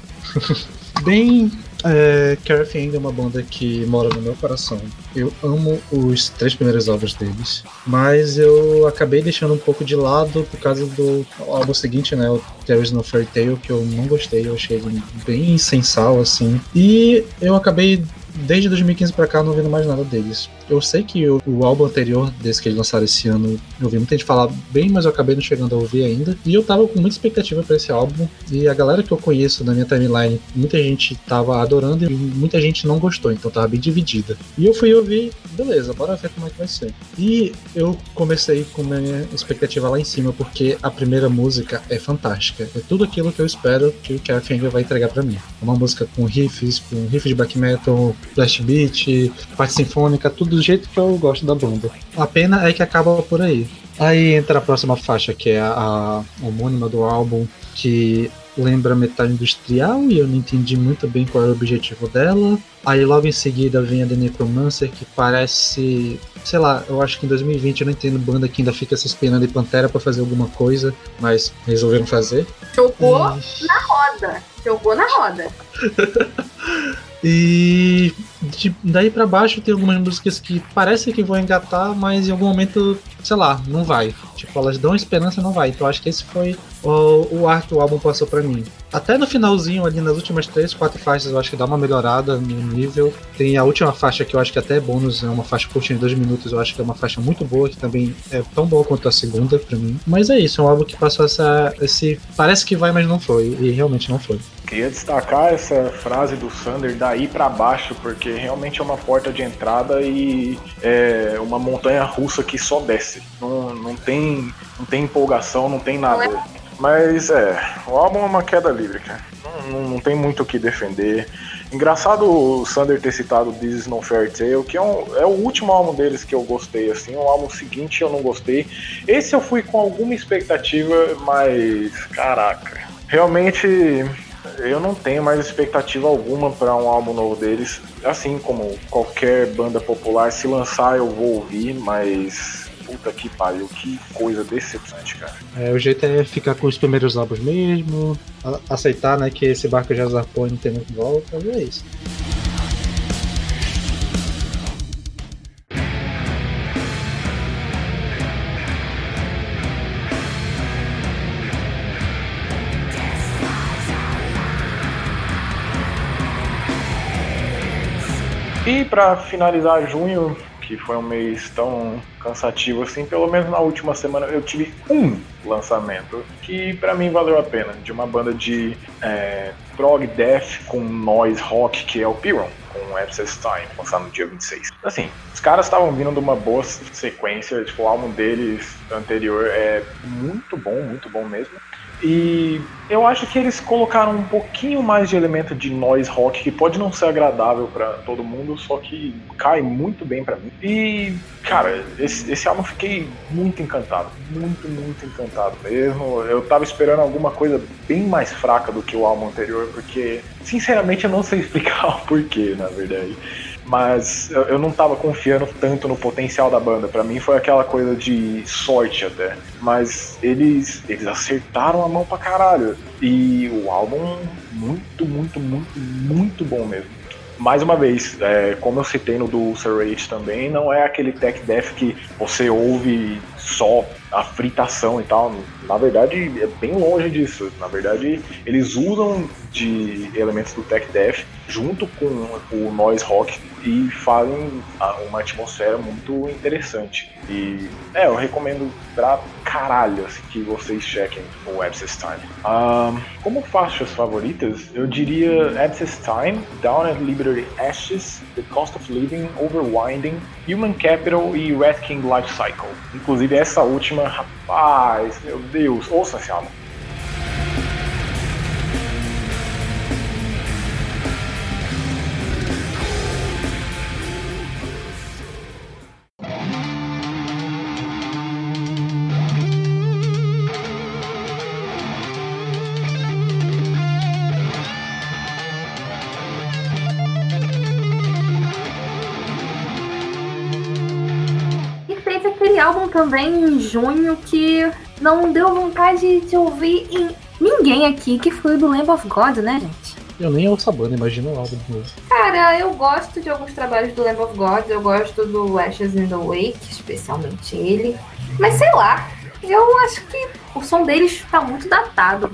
S2: *laughs*
S3: Bem, é, ainda é uma banda que mora no meu coração. Eu amo os três primeiros álbuns deles, mas eu acabei deixando um pouco de lado por causa do álbum seguinte, né? O There Is No Fairy Tale, que eu não gostei, eu achei bem sensal, assim. E eu acabei desde 2015 pra cá não ouvindo mais nada deles. Eu sei que o, álbum anterior desse que eles lançaram esse ano, eu vi muita gente falar bem, mas eu acabei não chegando a ouvir ainda. E eu tava com muita expectativa pra esse álbum. E a galera que eu conheço na minha timeline, muita gente tava adorando e muita gente não gostou, então tava bem dividida. E eu fui ouvir, beleza, bora ver como é que vai ser. E eu comecei com minha expectativa lá em cima, porque a primeira música é fantástica. É tudo aquilo que eu espero que o Careth Finger vai entregar pra mim. É uma música com riffs, com riff de black metal, blast beat, parte sinfônica, tudo do jeito que eu gosto da banda. A pena é que acaba por aí. Aí entra a próxima faixa, que é a, a homônima do álbum, que lembra metal industrial e eu não entendi muito bem qual era o objetivo dela. Aí logo em seguida vem a The Necromancer, que parece. Sei lá, eu acho que em 2020 eu não entendo banda que ainda fica se espelhando em Pantera pra fazer alguma coisa, mas resolveram fazer.
S1: Jogou
S3: E-
S1: na roda. Jogou na roda. *laughs* *laughs*
S3: E de- daí pra baixo tem algumas músicas que parece que vão engatar, mas em algum momento, sei lá, não vai. Tipo, elas dão esperança não vai. Então acho que esse foi o, o ar que o álbum passou pra mim. Até no finalzinho, ali nas últimas três, quatro faixas, eu acho que dá uma melhorada no nível. Tem a última faixa que eu acho que até é bônus, é uma faixa curtinha de dois minutos, eu acho que é uma faixa muito boa, que também é tão boa quanto a segunda pra mim. Mas é isso, é um álbum que passou essa. esse. Parece que vai, mas não foi. E realmente não foi.
S2: Queria destacar essa frase do Sander daí pra baixo, porque realmente é uma porta de entrada e é uma montanha russa que só desce. Não, não, tem, não tem empolgação, não tem nada. Mas é, o álbum é uma queda livre, cara. Não, não, não tem muito o que defender. Engraçado o Sander ter citado This Is No Fairy Tale, que é, um, é o último álbum deles que eu gostei, assim. O álbum seguinte eu não gostei. Esse eu fui com alguma expectativa, mas caraca. Realmente eu não tenho mais expectativa alguma para um álbum novo deles. Assim como qualquer banda popular, se lançar eu vou ouvir, mas puta que pariu, que coisa decepcionante, cara.
S3: É, o jeito é ficar com os primeiros álbuns mesmo, aceitar né, que esse barco já zarpou e não tem muito volta, e é isso.
S2: Para finalizar junho, que foi um mês tão cansativo assim, pelo menos na última semana eu tive um lançamento que para mim valeu a pena, de uma banda de é, prog death com noise rock que é o Piron, com Abscess Time, lançado no dia 26. Assim, os caras estavam vindo de uma boa sequência, tipo, o álbum deles anterior é muito bom, muito bom mesmo. E eu acho que eles colocaram um pouquinho mais de elemento de noise rock, que pode não ser agradável para todo mundo, só que cai muito bem para mim. E cara, esse, esse álbum eu fiquei muito encantado. Muito, muito encantado mesmo. Eu tava esperando alguma coisa bem mais fraca do que o álbum anterior, porque, sinceramente, eu não sei *laughs* explicar o porquê, na verdade. Mas eu, não tava confiando tanto no potencial da banda. Para mim foi aquela coisa de sorte até. Mas eles, eles acertaram a mão pra caralho. E o álbum, muito, muito, muito, muito bom mesmo mais uma vez, é, como eu citei no do Ulcer Rage também, não é aquele tech death que você ouve só a fritação e tal. Na verdade, é bem longe disso. Na verdade, eles usam de elementos do tech death junto com o noise rock e fazem uma atmosfera muito interessante. E é, eu recomendo pra caralho assim, que vocês chequem o Abscess Time. Um, como faixas favoritas, eu diria Abscess Time, Down at Liberty Ashes, The Cost of Living, Overwinding, Human Capital e Red King Life Cycle. Inclusive essa última, rapaz, meu Deus, ouça esse álbum.
S1: Também em junho que não deu vontade de ouvir em ninguém aqui, que foi do Lamb of God, né, gente?
S3: Eu nem ouço a banda, imagina o álbum de novo.
S1: Cara, eu gosto de alguns trabalhos do Lamb of God, eu gosto do Ashes in the Wake, especialmente ele. Mas sei lá, eu acho que o som deles tá muito datado.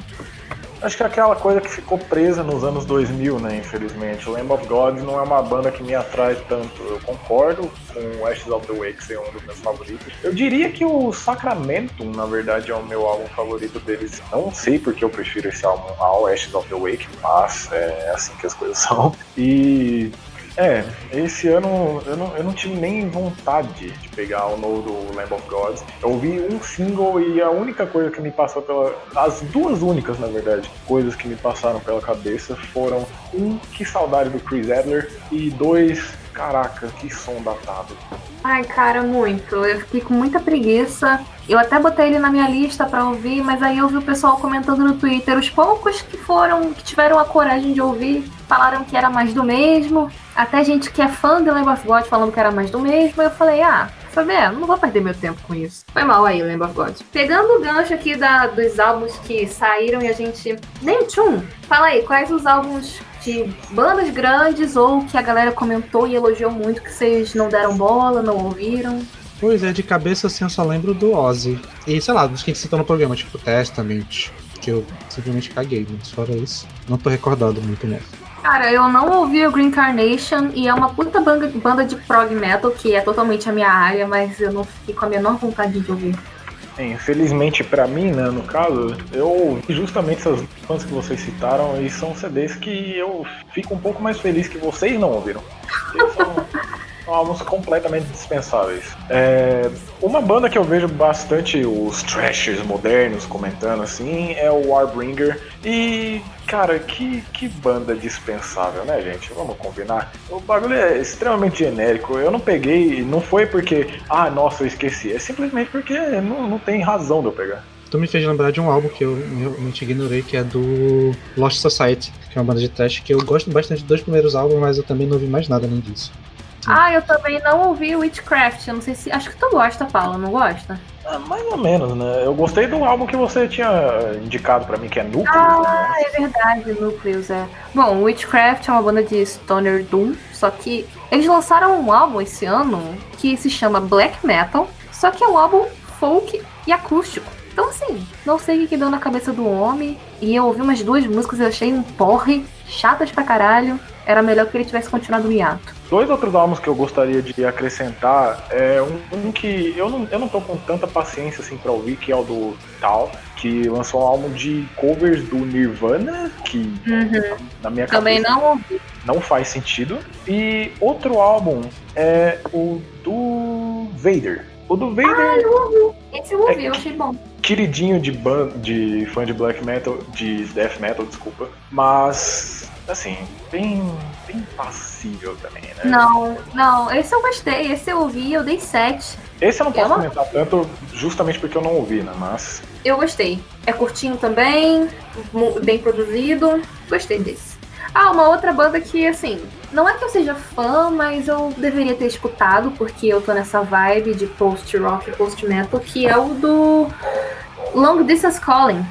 S2: Acho que é aquela coisa que ficou presa nos anos 2000, né? Infelizmente. O Lamb of God não é uma banda que me atrai tanto. Eu concordo com o Ashes of the Wake ser um dos meus favoritos. Eu diria que o Sacramentum, na verdade, é o meu álbum favorito deles. Não sei porque eu prefiro esse álbum ao Ashes of the Wake, mas é assim que as coisas *laughs* são. E é, esse ano eu não, eu não tive nem vontade de pegar o novo do Lamb of God. Eu ouvi um single e a única coisa que me passou pela. As duas únicas, na verdade, coisas que me passaram pela cabeça foram: um, que saudade do Chris Adler, e dois, caraca, que som datado.
S1: Ai, cara, muito. Eu fiquei com muita preguiça. Eu até botei ele na minha lista para ouvir, mas aí eu vi o pessoal comentando no Twitter. Os poucos que foram, que tiveram a coragem de ouvir, falaram que era mais do mesmo. Até gente que é fã de Lamb of God falando que era mais do mesmo. Eu falei, ah, sabe, é, não vou perder meu tempo com isso. Foi mal aí, Lamb of God. Pegando o gancho aqui da, dos álbuns que saíram e a gente. Nem tchum! Fala aí, quais os álbuns de bandas grandes ou que a galera comentou e elogiou muito que vocês não deram bola, não ouviram?
S3: Pois é, de cabeça assim eu só lembro do Ozzy. E sei lá, dos que citou no programa, tipo Testament, que eu simplesmente caguei, mas fora isso, não tô recordado muito mesmo.
S1: Cara, eu não ouvi o Green Carnation e é uma puta banda, banda de prog metal, que é totalmente a minha área, mas eu não fiquei com a menor vontade de ouvir.
S2: Infelizmente para mim, né, no caso, eu ouvi justamente essas bandas que vocês citaram e são CDs que eu fico um pouco mais feliz que vocês não ouviram. São, *laughs* são álbuns completamente dispensáveis. É, uma banda que eu vejo bastante os trashers modernos comentando assim é o Warbringer e Cara, que, que banda dispensável, né, gente? Vamos combinar. O bagulho é extremamente genérico. Eu não peguei, não foi porque, ah, nossa, eu esqueci. É simplesmente porque não, não tem razão de eu pegar.
S3: Tu me fez lembrar de um álbum que eu realmente ignorei, que é do Lost Society, que é uma banda de trash que eu gosto bastante dos dois primeiros álbuns, mas eu também não ouvi mais nada além disso.
S1: Ah, eu também não ouvi Witchcraft. Eu não sei se. Acho que tu gosta, Paula, não gosta?
S2: Ah, mais ou menos, né? Eu gostei do álbum que você tinha indicado para mim, que é Núcleus.
S1: Ah, né? é verdade, Núcleos, é. Bom, Witchcraft é uma banda de Stoner Doom, só que eles lançaram um álbum esse ano que se chama Black Metal, só que é um álbum folk e acústico. Então, assim, não sei o que deu na cabeça do homem. E eu ouvi umas duas músicas e achei um porre, chatas pra caralho. Era melhor que ele tivesse continuado no hiato.
S2: Dois outros álbuns que eu gostaria de acrescentar é um, um, que eu não, eu não tô com tanta paciência assim pra ouvir, que é o do Tal, que lançou um álbum de covers do Nirvana, que
S1: uhum.
S2: na minha
S1: Também
S2: cabeça
S1: não ouvi.
S2: não faz sentido. E outro álbum é o do Vader. O do Vader.
S1: Ah, eu ouvi. Esse eu ouvi, é, eu achei bom.
S2: Queridinho de, de fã de black metal, de death metal, desculpa. Mas assim, bem, bem passível também, né?
S1: Não, não, esse eu gostei, esse eu ouvi, eu dei 7.
S2: Esse eu não posso
S1: Eu não-
S2: comentar tanto justamente porque eu não ouvi, né? Mas
S1: Eu gostei. É curtinho também, bem produzido. Gostei desse. Ah, uma outra banda que, assim, não é que eu seja fã, mas eu deveria ter escutado, porque eu tô nessa vibe de post-rock e post-metal, que é o do Long Distance Calling.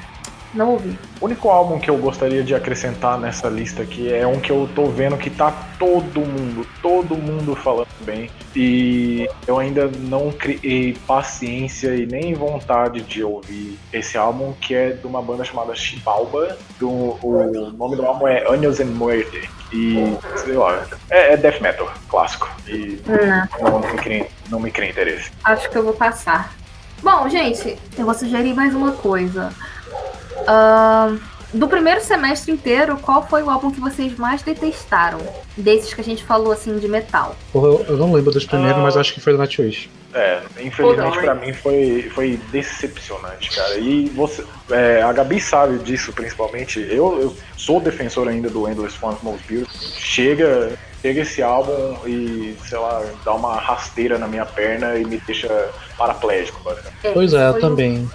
S1: Não ouvi.
S2: o único álbum que eu gostaria de acrescentar nessa lista aqui é um que eu tô vendo que tá todo mundo, todo mundo falando bem. E eu ainda não criei paciência e nem vontade de ouvir esse álbum, que é de uma banda chamada Chibalba. Do, o nome do álbum é Años en Muerte. E, sei lá, é, é death metal, clássico. E
S1: Não,
S2: não me cria, não me cria interesse.
S1: acho que eu vou passar. Bom, gente, eu vou sugerir mais uma coisa. Ahn, do primeiro semestre inteiro, qual foi o álbum que vocês mais detestaram? Desses que a gente falou assim de metal.
S3: Porra, eu, eu não lembro dos primeiros,
S2: Ah.
S3: mas acho que foi do Nightwish.
S2: É, infelizmente
S1: Pô,
S2: pra mim foi, foi decepcionante, cara. E você, é, a Gabi sabe disso principalmente. Eu, eu sou defensor ainda do Endless Forms Most Beautiful. Chega, chega esse álbum e, sei lá, dá uma rasteira na minha perna e me deixa paraplégico, basicamente.
S1: É,
S3: Pois é, eu também.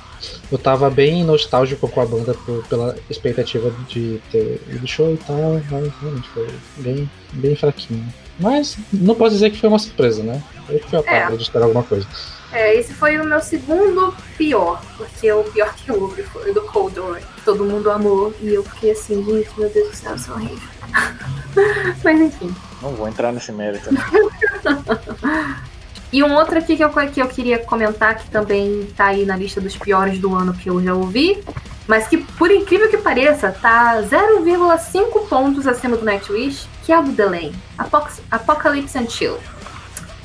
S3: Eu tava bem nostálgico com a banda por- pela expectativa de ter ido show e tal, mas realmente foi bem, bem fraquinho. Mas não posso dizer que foi uma surpresa, né? Eu que fui a parte de esperar alguma coisa.
S1: É, esse foi o meu segundo pior, porque o pior que houve foi o do Cold War, todo mundo amou, e eu fiquei assim, gente, meu Deus do céu, é horrível. *laughs* Mas enfim.
S2: Não vou entrar nesse mérito, né? *laughs*
S1: E um outro aqui que eu, que eu queria comentar, que também tá aí na lista dos piores do ano que eu já ouvi, mas que, por incrível que pareça, tá 0,5 pontos acima do Nightwish, que é o do The Lane, Apox- Apocalypse and Chill.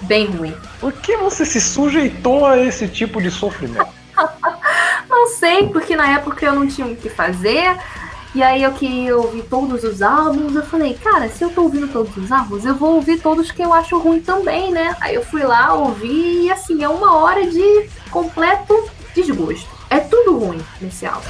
S1: Bem ruim.
S2: Por que você se sujeitou a esse tipo de sofrimento? *laughs*
S1: Não sei, porque na época eu não tinha o que fazer. E aí eu queria ouvir todos os álbuns. Eu falei, cara, se eu tô ouvindo todos os álbuns, eu vou ouvir todos que eu acho ruim também, né? Aí eu fui lá, ouvi e assim, é uma hora de completo desgosto. É tudo ruim nesse álbum.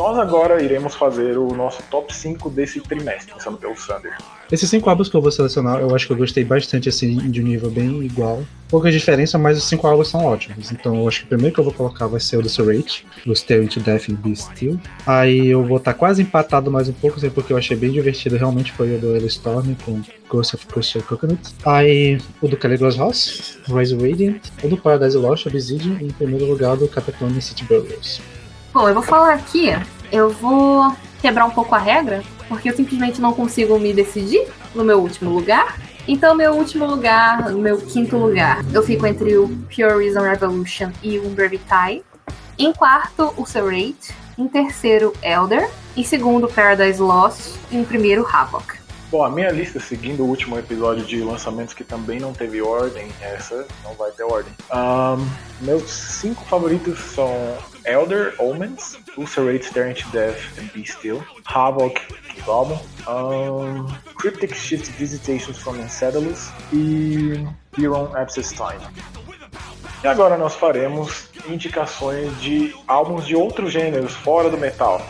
S2: Nós agora iremos fazer o nosso top 5 desse trimestre, começando pelo Sander.
S3: Esses cinco álbuns que eu vou selecionar, eu acho que eu gostei bastante, assim, de um nível bem igual. Pouca diferença, mas os cinco álbuns são ótimos. Então eu acho que o primeiro que eu vou colocar vai ser o do Surrate, o Stare Into Death and Be Still. Aí eu vou estar quase empatado mais um pouco, assim, porque eu achei bem divertido, realmente foi o do Storm com Ghost of Crystal Coconut. Aí o do Caligula's House, Rise Radiant. O do Paradise Lost, Obsidian. E em primeiro lugar do Cataclysm City Burgers.
S1: Bom, eu vou falar aqui, eu vou quebrar um pouco a regra, porque eu simplesmente não consigo me decidir no meu último lugar. Então, meu último lugar, meu quinto lugar, eu fico entre o Pure Reason Revolution e o Gravity. Em quarto, o Serrate. Em terceiro, Elder. Em segundo, Paradise Lost. E em primeiro, Havoc.
S2: Bom, a minha lista, seguindo o último episódio de lançamentos que também não teve ordem, essa não vai ter ordem. Ahn, meus cinco favoritos são Elder, Omens, Ulcerate, Staring to Death and Be Still, Havoc, Album, ahn, Cryptic Shift Visitations from Enceladus e Huron Abscess Time. E agora nós faremos indicações de álbuns de outros gêneros fora do metal.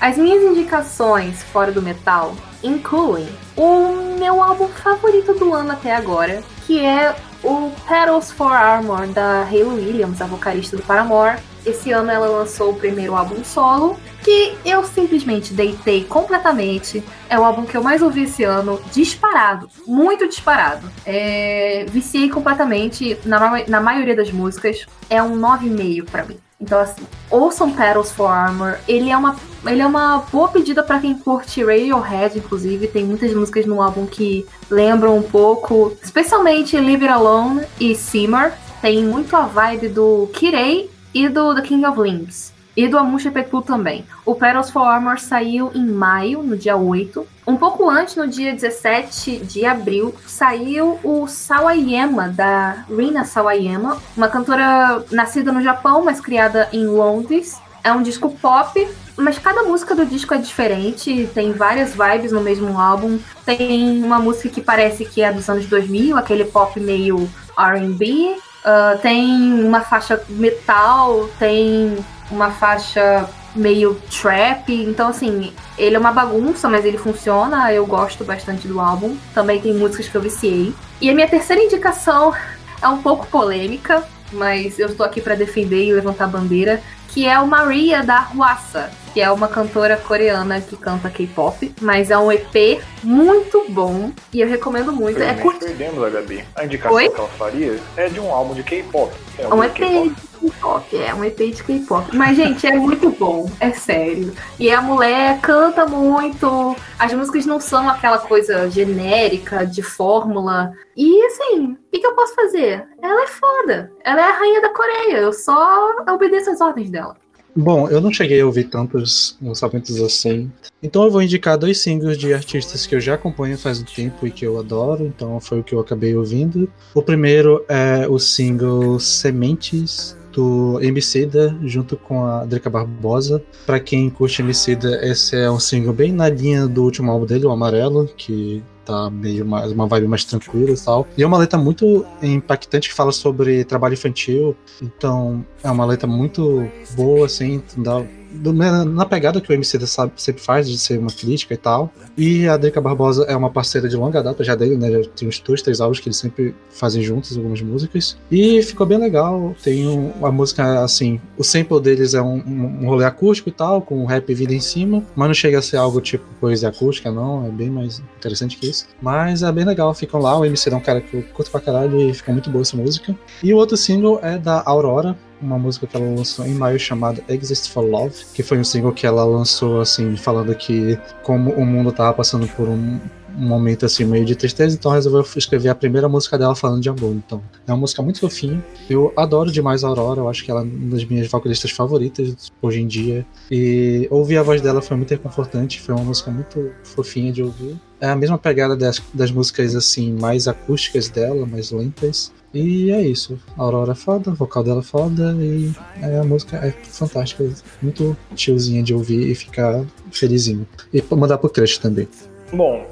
S1: As minhas indicações fora do metal incluem o meu álbum favorito do ano até agora, que é o Petals for Armor da Hayley Williams, a vocalista do Paramore. Esse ano ela lançou o primeiro álbum solo, que eu simplesmente deitei completamente. É o álbum que eu mais ouvi esse ano, disparado, muito disparado. É, viciei completamente na, na maioria das músicas. É um 9,5 pra mim. Então, assim, ouçam Petals for Armor. Ele é uma, ele é uma boa pedida pra quem curte Radiohead, inclusive. Tem muitas músicas no álbum que lembram um pouco, especialmente Leave It Alone e Simmer. Tem muito a vibe do Kirei e do The King of Limbs. E do Amusha Petu também. O Petals for Armor saiu em maio, no dia 8. Um pouco antes, no dia 17 de abril, saiu o Sawayama, da Rina Sawayama, uma cantora nascida no Japão, mas criada em Londres. É um disco pop mas cada música do disco é diferente, tem várias vibes no mesmo álbum. Tem uma música que parece que é dos anos 2000, aquele pop meio R&B. Uh, tem uma faixa metal, tem uma faixa meio trap. Então, assim, ele é uma bagunça, mas ele funciona. Eu gosto bastante do álbum. Também tem músicas que eu viciei. E a minha terceira indicação *laughs* é um pouco polêmica, mas eu estou aqui para defender e levantar a bandeira, que é o Maria da Ruassa, que é uma cantora coreana que canta K-pop, mas é um EP muito bom e eu recomendo muito. É curto.
S2: perdemos a Gabi. A indicação
S1: Oi?
S2: que ela faria é de um álbum de K-pop.
S1: É
S2: algum
S1: um
S2: de
S1: EP
S2: K-pop?
S1: é um EP de K-pop. Mas, gente, é muito bom, é sério. E a mulher canta muito. As músicas não são aquela coisa genérica, de fórmula. E, assim, o que, que eu posso fazer? Ela é foda. Ela é a rainha da Coreia. Eu só obedeço as ordens dela.
S3: Bom, eu não cheguei a ouvir tantos lançamentos assim. Então eu vou indicar dois singles de artistas que eu já acompanho faz um tempo e que eu adoro. Então foi o que eu acabei ouvindo. O primeiro é o single Sementes do Emicida junto com a Drica Barbosa. Pra quem curte Emicida, esse é um single bem na linha do último álbum dele, o Amarelo, que tá meio mais uma vibe mais tranquila e tal. E é uma letra muito impactante que fala sobre trabalho infantil. Então, é uma letra muito boa, assim, dá, na na pegada que o MC sempre faz, de ser uma crítica e tal. E a Drica Barbosa é uma parceira de longa data já dele, né? Já tem uns dois, três álbuns que eles sempre fazem juntos, algumas músicas. E ficou bem legal. Tem um- uma música, assim, o sample deles é um, um, rolê acústico e tal, com rap vindo em cima, mas não chega a ser algo tipo poesia acústica, não. É bem mais interessante que isso. Mas é bem legal, ficam lá. O MC é um cara que eu curto pra caralho e fica muito boa essa música. E o outro single é da Aurora, uma música que ela lançou em maio chamada Exist for Love, que foi um single que ela lançou assim, falando que como o mundo tava passando por um, um momento assim meio de tristeza, então resolveu escrever a primeira música dela falando de amor. Então, é uma música muito fofinha. Eu adoro demais a Aurora, eu acho que ela é uma das minhas vocalistas favoritas hoje em dia. E ouvir a voz dela foi muito reconfortante, foi uma música muito fofinha de ouvir. É a mesma pegada das, das músicas assim mais acústicas dela, mais lentas. E é isso. A Aurora é foda, o vocal dela é foda e é, a música é fantástica. Muito chillzinha de ouvir e ficar felizinho. E mandar pro crush também.
S2: Bom,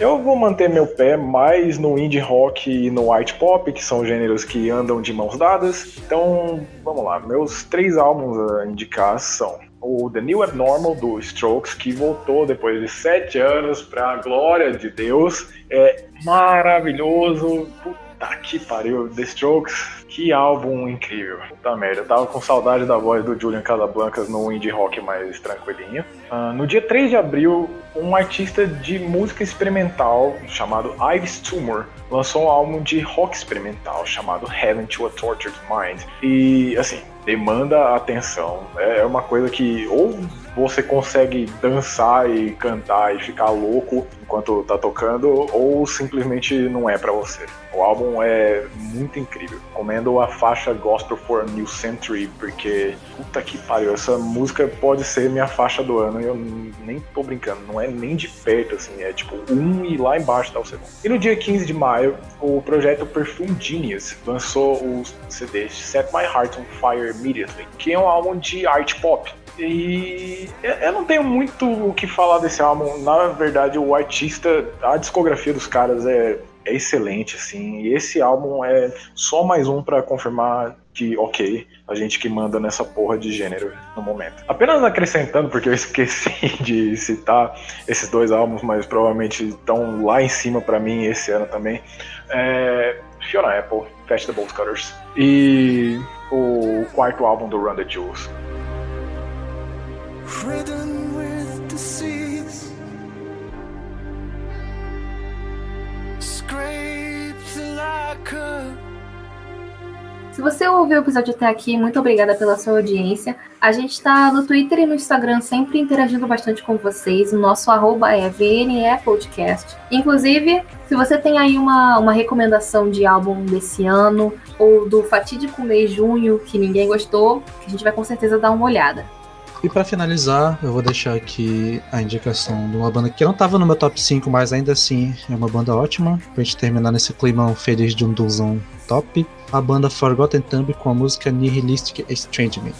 S2: eu vou manter meu pé mais no indie rock e no art pop, que são gêneros que andam de mãos dadas. Então, vamos lá. Meus três álbuns a indicar são o The New Abnormal do Strokes, que voltou depois de sete anos pra glória de Deus. É maravilhoso. Puta que pariu. The Strokes, que álbum incrível. Puta merda. Eu tava com saudade da voz do Julian Casablancas no indie rock mais tranquilinho. Ah, no dia 3 de abril, um artista de música experimental chamado Ives Tumor lançou um álbum de rock experimental chamado Heaven to a Tortured Mind. E, assim, demanda atenção. É uma coisa que ou você consegue dançar e cantar e ficar louco enquanto tá tocando, ou simplesmente não é pra você. O álbum é muito incrível. Comendo a faixa Gospel for a New Century, porque puta que pariu, essa música pode ser minha faixa do ano. Eu nem tô brincando, não é nem de perto, assim, é tipo um e lá embaixo tá o segundo. E no dia 15 de maio, o projeto Perfume Genius lançou o CD Set My Heart on Fire Immediately, que é um álbum de art pop. E eu não tenho muito o que falar desse álbum. Na verdade, o artista, a discografia dos caras é, é excelente, assim. E esse álbum é só mais um pra confirmar que, ok, a gente que manda nessa porra de gênero no momento. Apenas acrescentando, porque eu *laughs* esqueci de citar esses dois álbuns, mas provavelmente estão lá em cima pra mim esse ano também. É, Fiona Apple, Vegetables Cutters. E o quarto álbum do Run the Jewels.
S1: Se você ouviu o episódio até aqui, muito obrigada pela sua audiência. A gente está no Twitter e no Instagram sempre interagindo bastante com vocês. O nosso arroba é VNE Podcast. Inclusive, se você tem aí uma, uma recomendação de álbum desse ano, ou do fatídico mês junho que ninguém gostou, a gente vai com certeza dar uma olhada.
S3: E pra finalizar, eu vou deixar aqui a indicação de uma banda que não tava no meu top 5, mas ainda assim é uma banda ótima. Pra gente terminar nesse climão feliz de um duzão top. A banda Forgotten Thumb com a música Nihilistic Estrangement.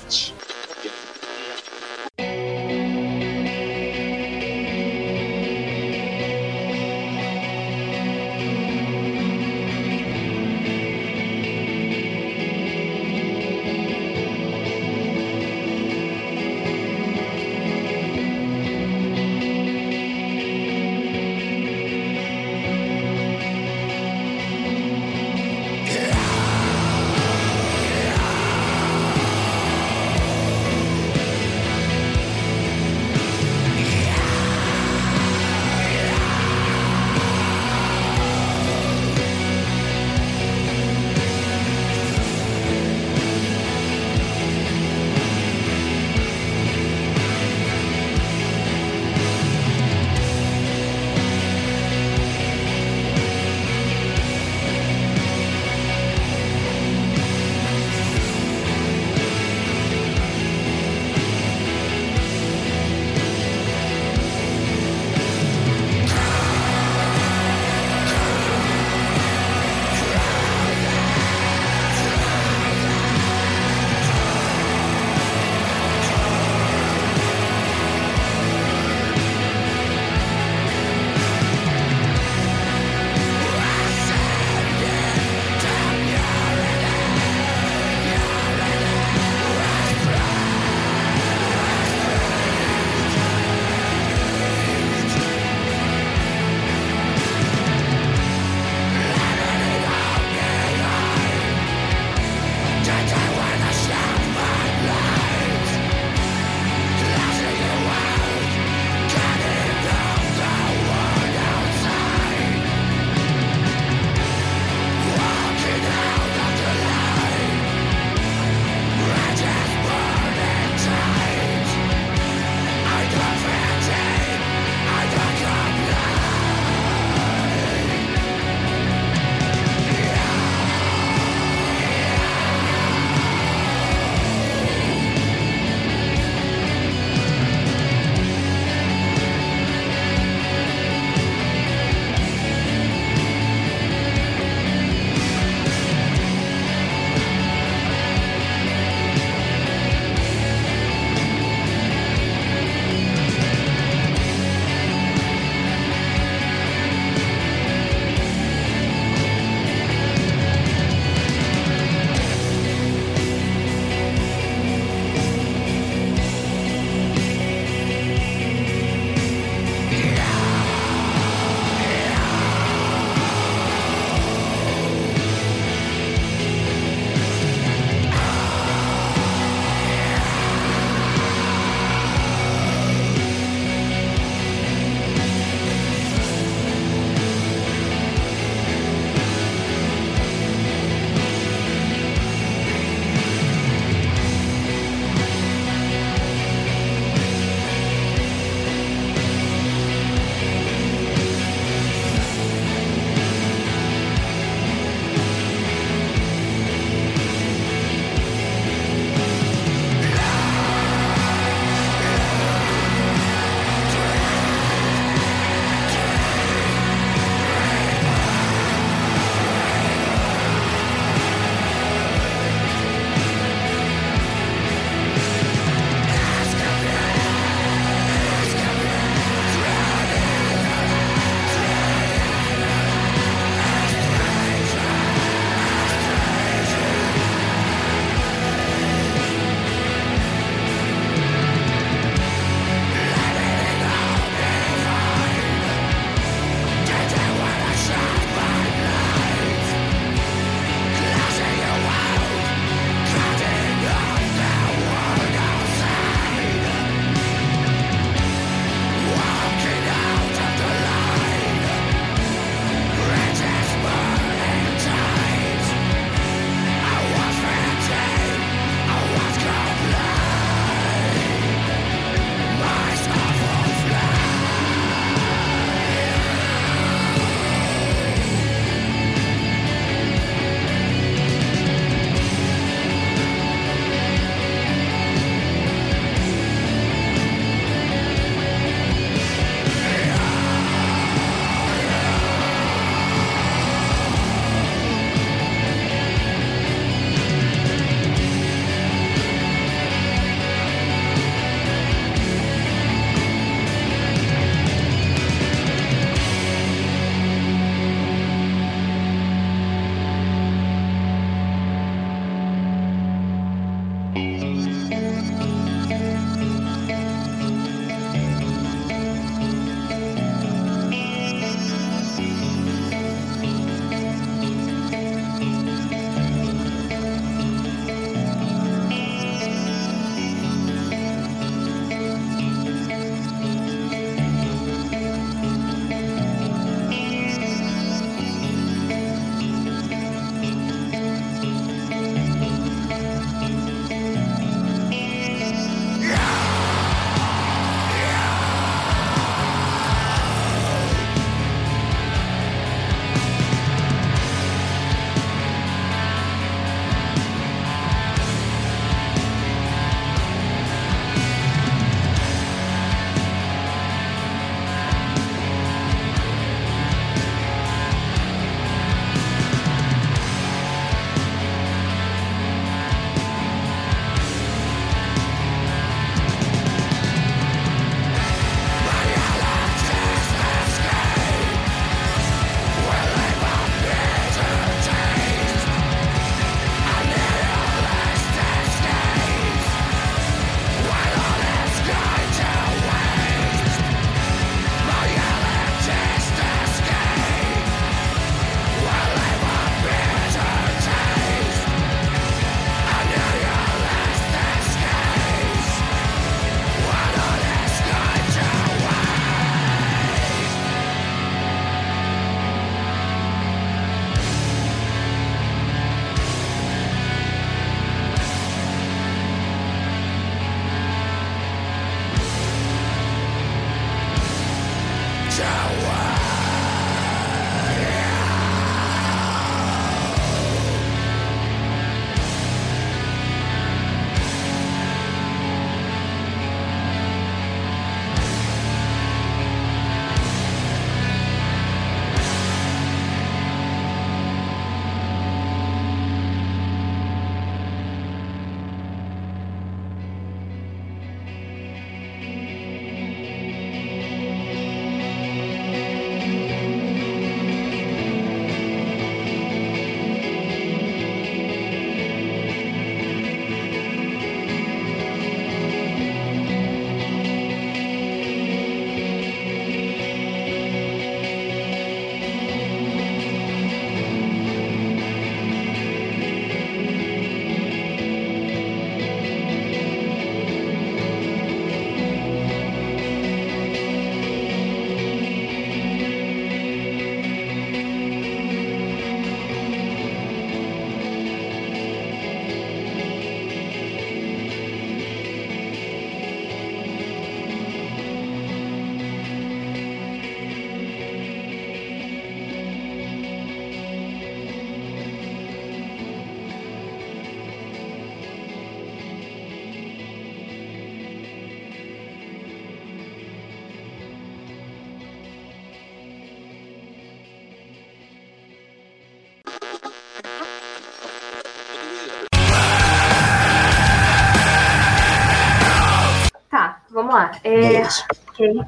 S1: Vamos lá. É.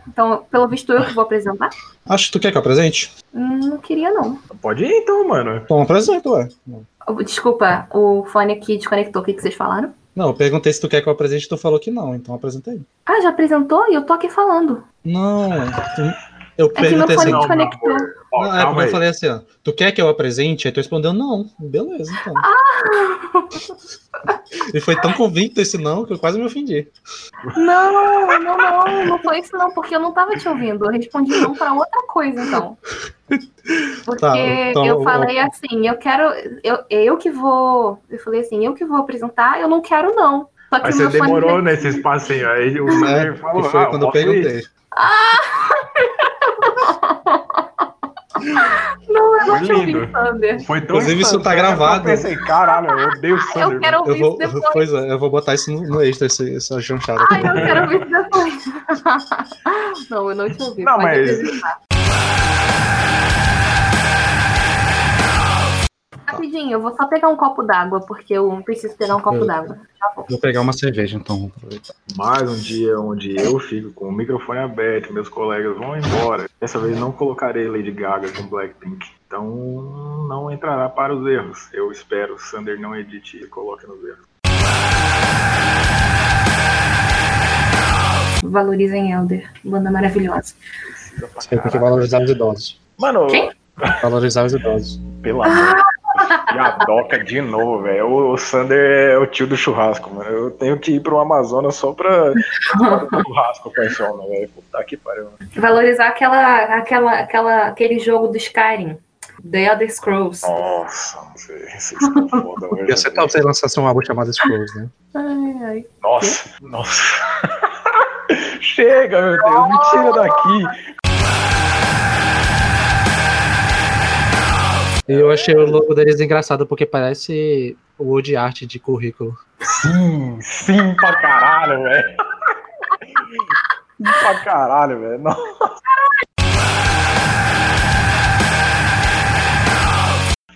S1: Então, pelo visto, eu que vou apresentar?
S3: Acho que tu quer que eu apresente?
S1: Hum, Não queria, não.
S2: Pode ir então, mano.
S3: Então apresenta, ué.
S1: Desculpa, o fone aqui desconectou. O que, que vocês falaram?
S3: Não, eu perguntei se tu quer que eu apresente, tu falou que não, então apresentei.
S1: Ah, já apresentou e eu tô aqui falando.
S3: Não, tu- eu
S1: É que
S3: perguntei assim.
S2: Não,
S1: desconectou.
S2: Ó,
S3: Não, é porque eu
S2: aí.
S3: falei assim, ó, tu quer que eu apresente? Aí tu respondeu não. Beleza, então. E foi tão convicto esse não que eu quase me ofendi.
S1: Não, não, não, não foi isso não, porque eu não tava te ouvindo. Eu respondi não pra outra coisa, então. Porque
S3: Tá, então
S1: eu
S3: eu-
S1: falei assim, eu quero. Eu, eu que vou. Eu falei assim, eu que vou apresentar, eu não quero, não. Só que
S2: Mas
S1: o
S2: você demorou nesse espacinho. Aí o
S3: É,
S2: falou,
S3: que foi
S2: ah,
S3: quando eu
S2: posso ir?
S1: Não, eu não
S2: Foi
S1: te ouvi,
S2: lindo.
S1: Sander.
S2: Foi tão
S3: Inclusive, isso tá gravado.
S2: Eu pensei, caralho, eu odeio o Sander.
S1: Eu quero
S3: Eu
S1: ouvir
S3: vou,
S1: isso depois.
S3: pois é, eu vou botar isso no, no extra, esse, essa chanchada.
S1: Ai, eu quero ouvir isso depois. *laughs* não, eu não te ouvi.
S2: Não, mas-
S1: Rapidinho, eu vou só pegar um copo d'água, porque eu preciso pegar um copo d'água. Já vou.
S3: Pegar uma cerveja, então. vou aproveitar.
S2: Mais um dia onde eu fico com o microfone aberto, meus colegas vão embora. Dessa vez não colocarei Lady Gaga com Blackpink. Então não entrará para os erros. Eu espero. Sander não edite e coloque nos erros.
S1: Valorizem Elder, banda maravilhosa.
S3: Você tem que valorizar os idosos.
S2: Mano,
S1: Quem?
S3: Valorizar os idosos.
S2: pelo amor. E a doca de novo, velho. O o Sander é o tio do churrasco, mano. Eu tenho que ir pro Amazonas só pra *laughs* churrasco com esse homem, velho. Puta que pariu.
S1: Valorizar aquela, aquela, aquela, aquele jogo do Skyrim, The Elder Scrolls.
S2: Nossa, não sei. Vocês estão foda, *laughs* velho.
S3: Ia ser tal se lançasse um álbum chamado Scrolls, né?
S1: Ai, ai.
S2: Nossa, nossa. *laughs* Chega, meu Deus, me tira daqui.
S3: Eu achei o logo deles engraçado porque parece o Word Art de currículo.
S2: Sim, sim pra caralho, velho. Sim pra caralho, velho. Nossa.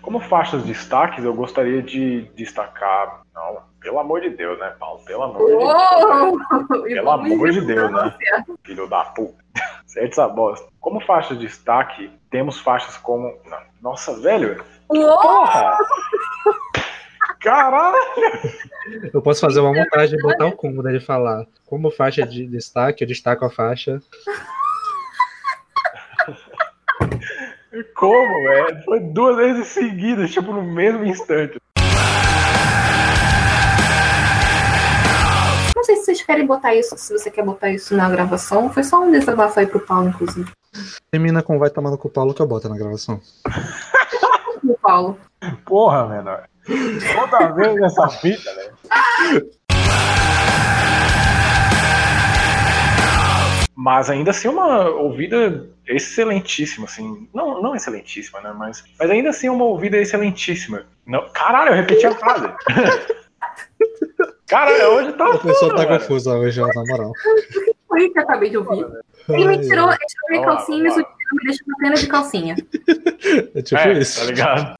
S2: Como faixas de destaques, eu gostaria de destacar. Não, pelo amor de Deus, né, Paulo? Pelo amor de Deus.
S1: Oh!
S2: Pelo amor de Deus, né? Filho da puta. *laughs* Certo essa bosta. Como faixa de destaque, temos faixas como. Não, Nossa, velho.
S1: Uou!
S2: Porra! Caralho!
S3: Eu posso fazer uma montagem e botar o combo dele falar. Como faixa de destaque, eu destaco a faixa. *laughs*
S2: Como, velho? Foi duas vezes seguidas, tipo, no mesmo instante.
S1: Não sei se vocês querem botar isso, se você quer botar isso na gravação. Foi só um desabafo aí pro Paulo, inclusive.
S3: Termina com vai tomando com o Paulo que eu boto na gravação.
S1: O *laughs* Paulo.
S2: Porra, menor. Toda vez essa fita, velho. Mas ainda assim uma ouvida excelentíssima, assim. Não, não excelentíssima, né? Mas, mas ainda assim uma ouvida excelentíssima. Não, caralho, eu repeti a frase. *laughs* Caralho, hoje tá
S3: A pessoa tá confusa hoje, na moral. *laughs*
S1: Foi que eu acabei de ouvir. Ele me tirou, ele tirou minha calcinha e me sutiã, me deixou apenas de calcinha. *laughs*
S3: É tipo
S2: É,
S3: isso.
S2: tá ligado?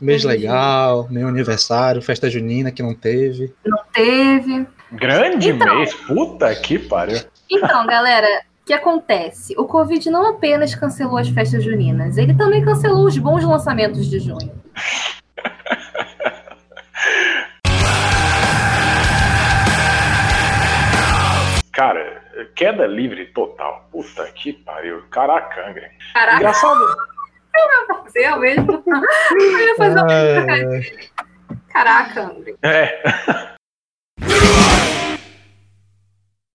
S3: Mês legal, meu aniversário, festa junina que não teve.
S1: Teve.
S2: Grande
S1: Então.
S2: mês, puta que pariu.
S1: Então, galera, o que acontece? O Covid não apenas cancelou as festas juninas, ele também cancelou os bons lançamentos de junho. *laughs*
S2: Cara, queda livre total. Puta que pariu. Caracanga.
S1: Caraca,
S2: Engraçado. *laughs*
S1: mesmo? Eu ia fazer uma Caraca, André.
S2: É.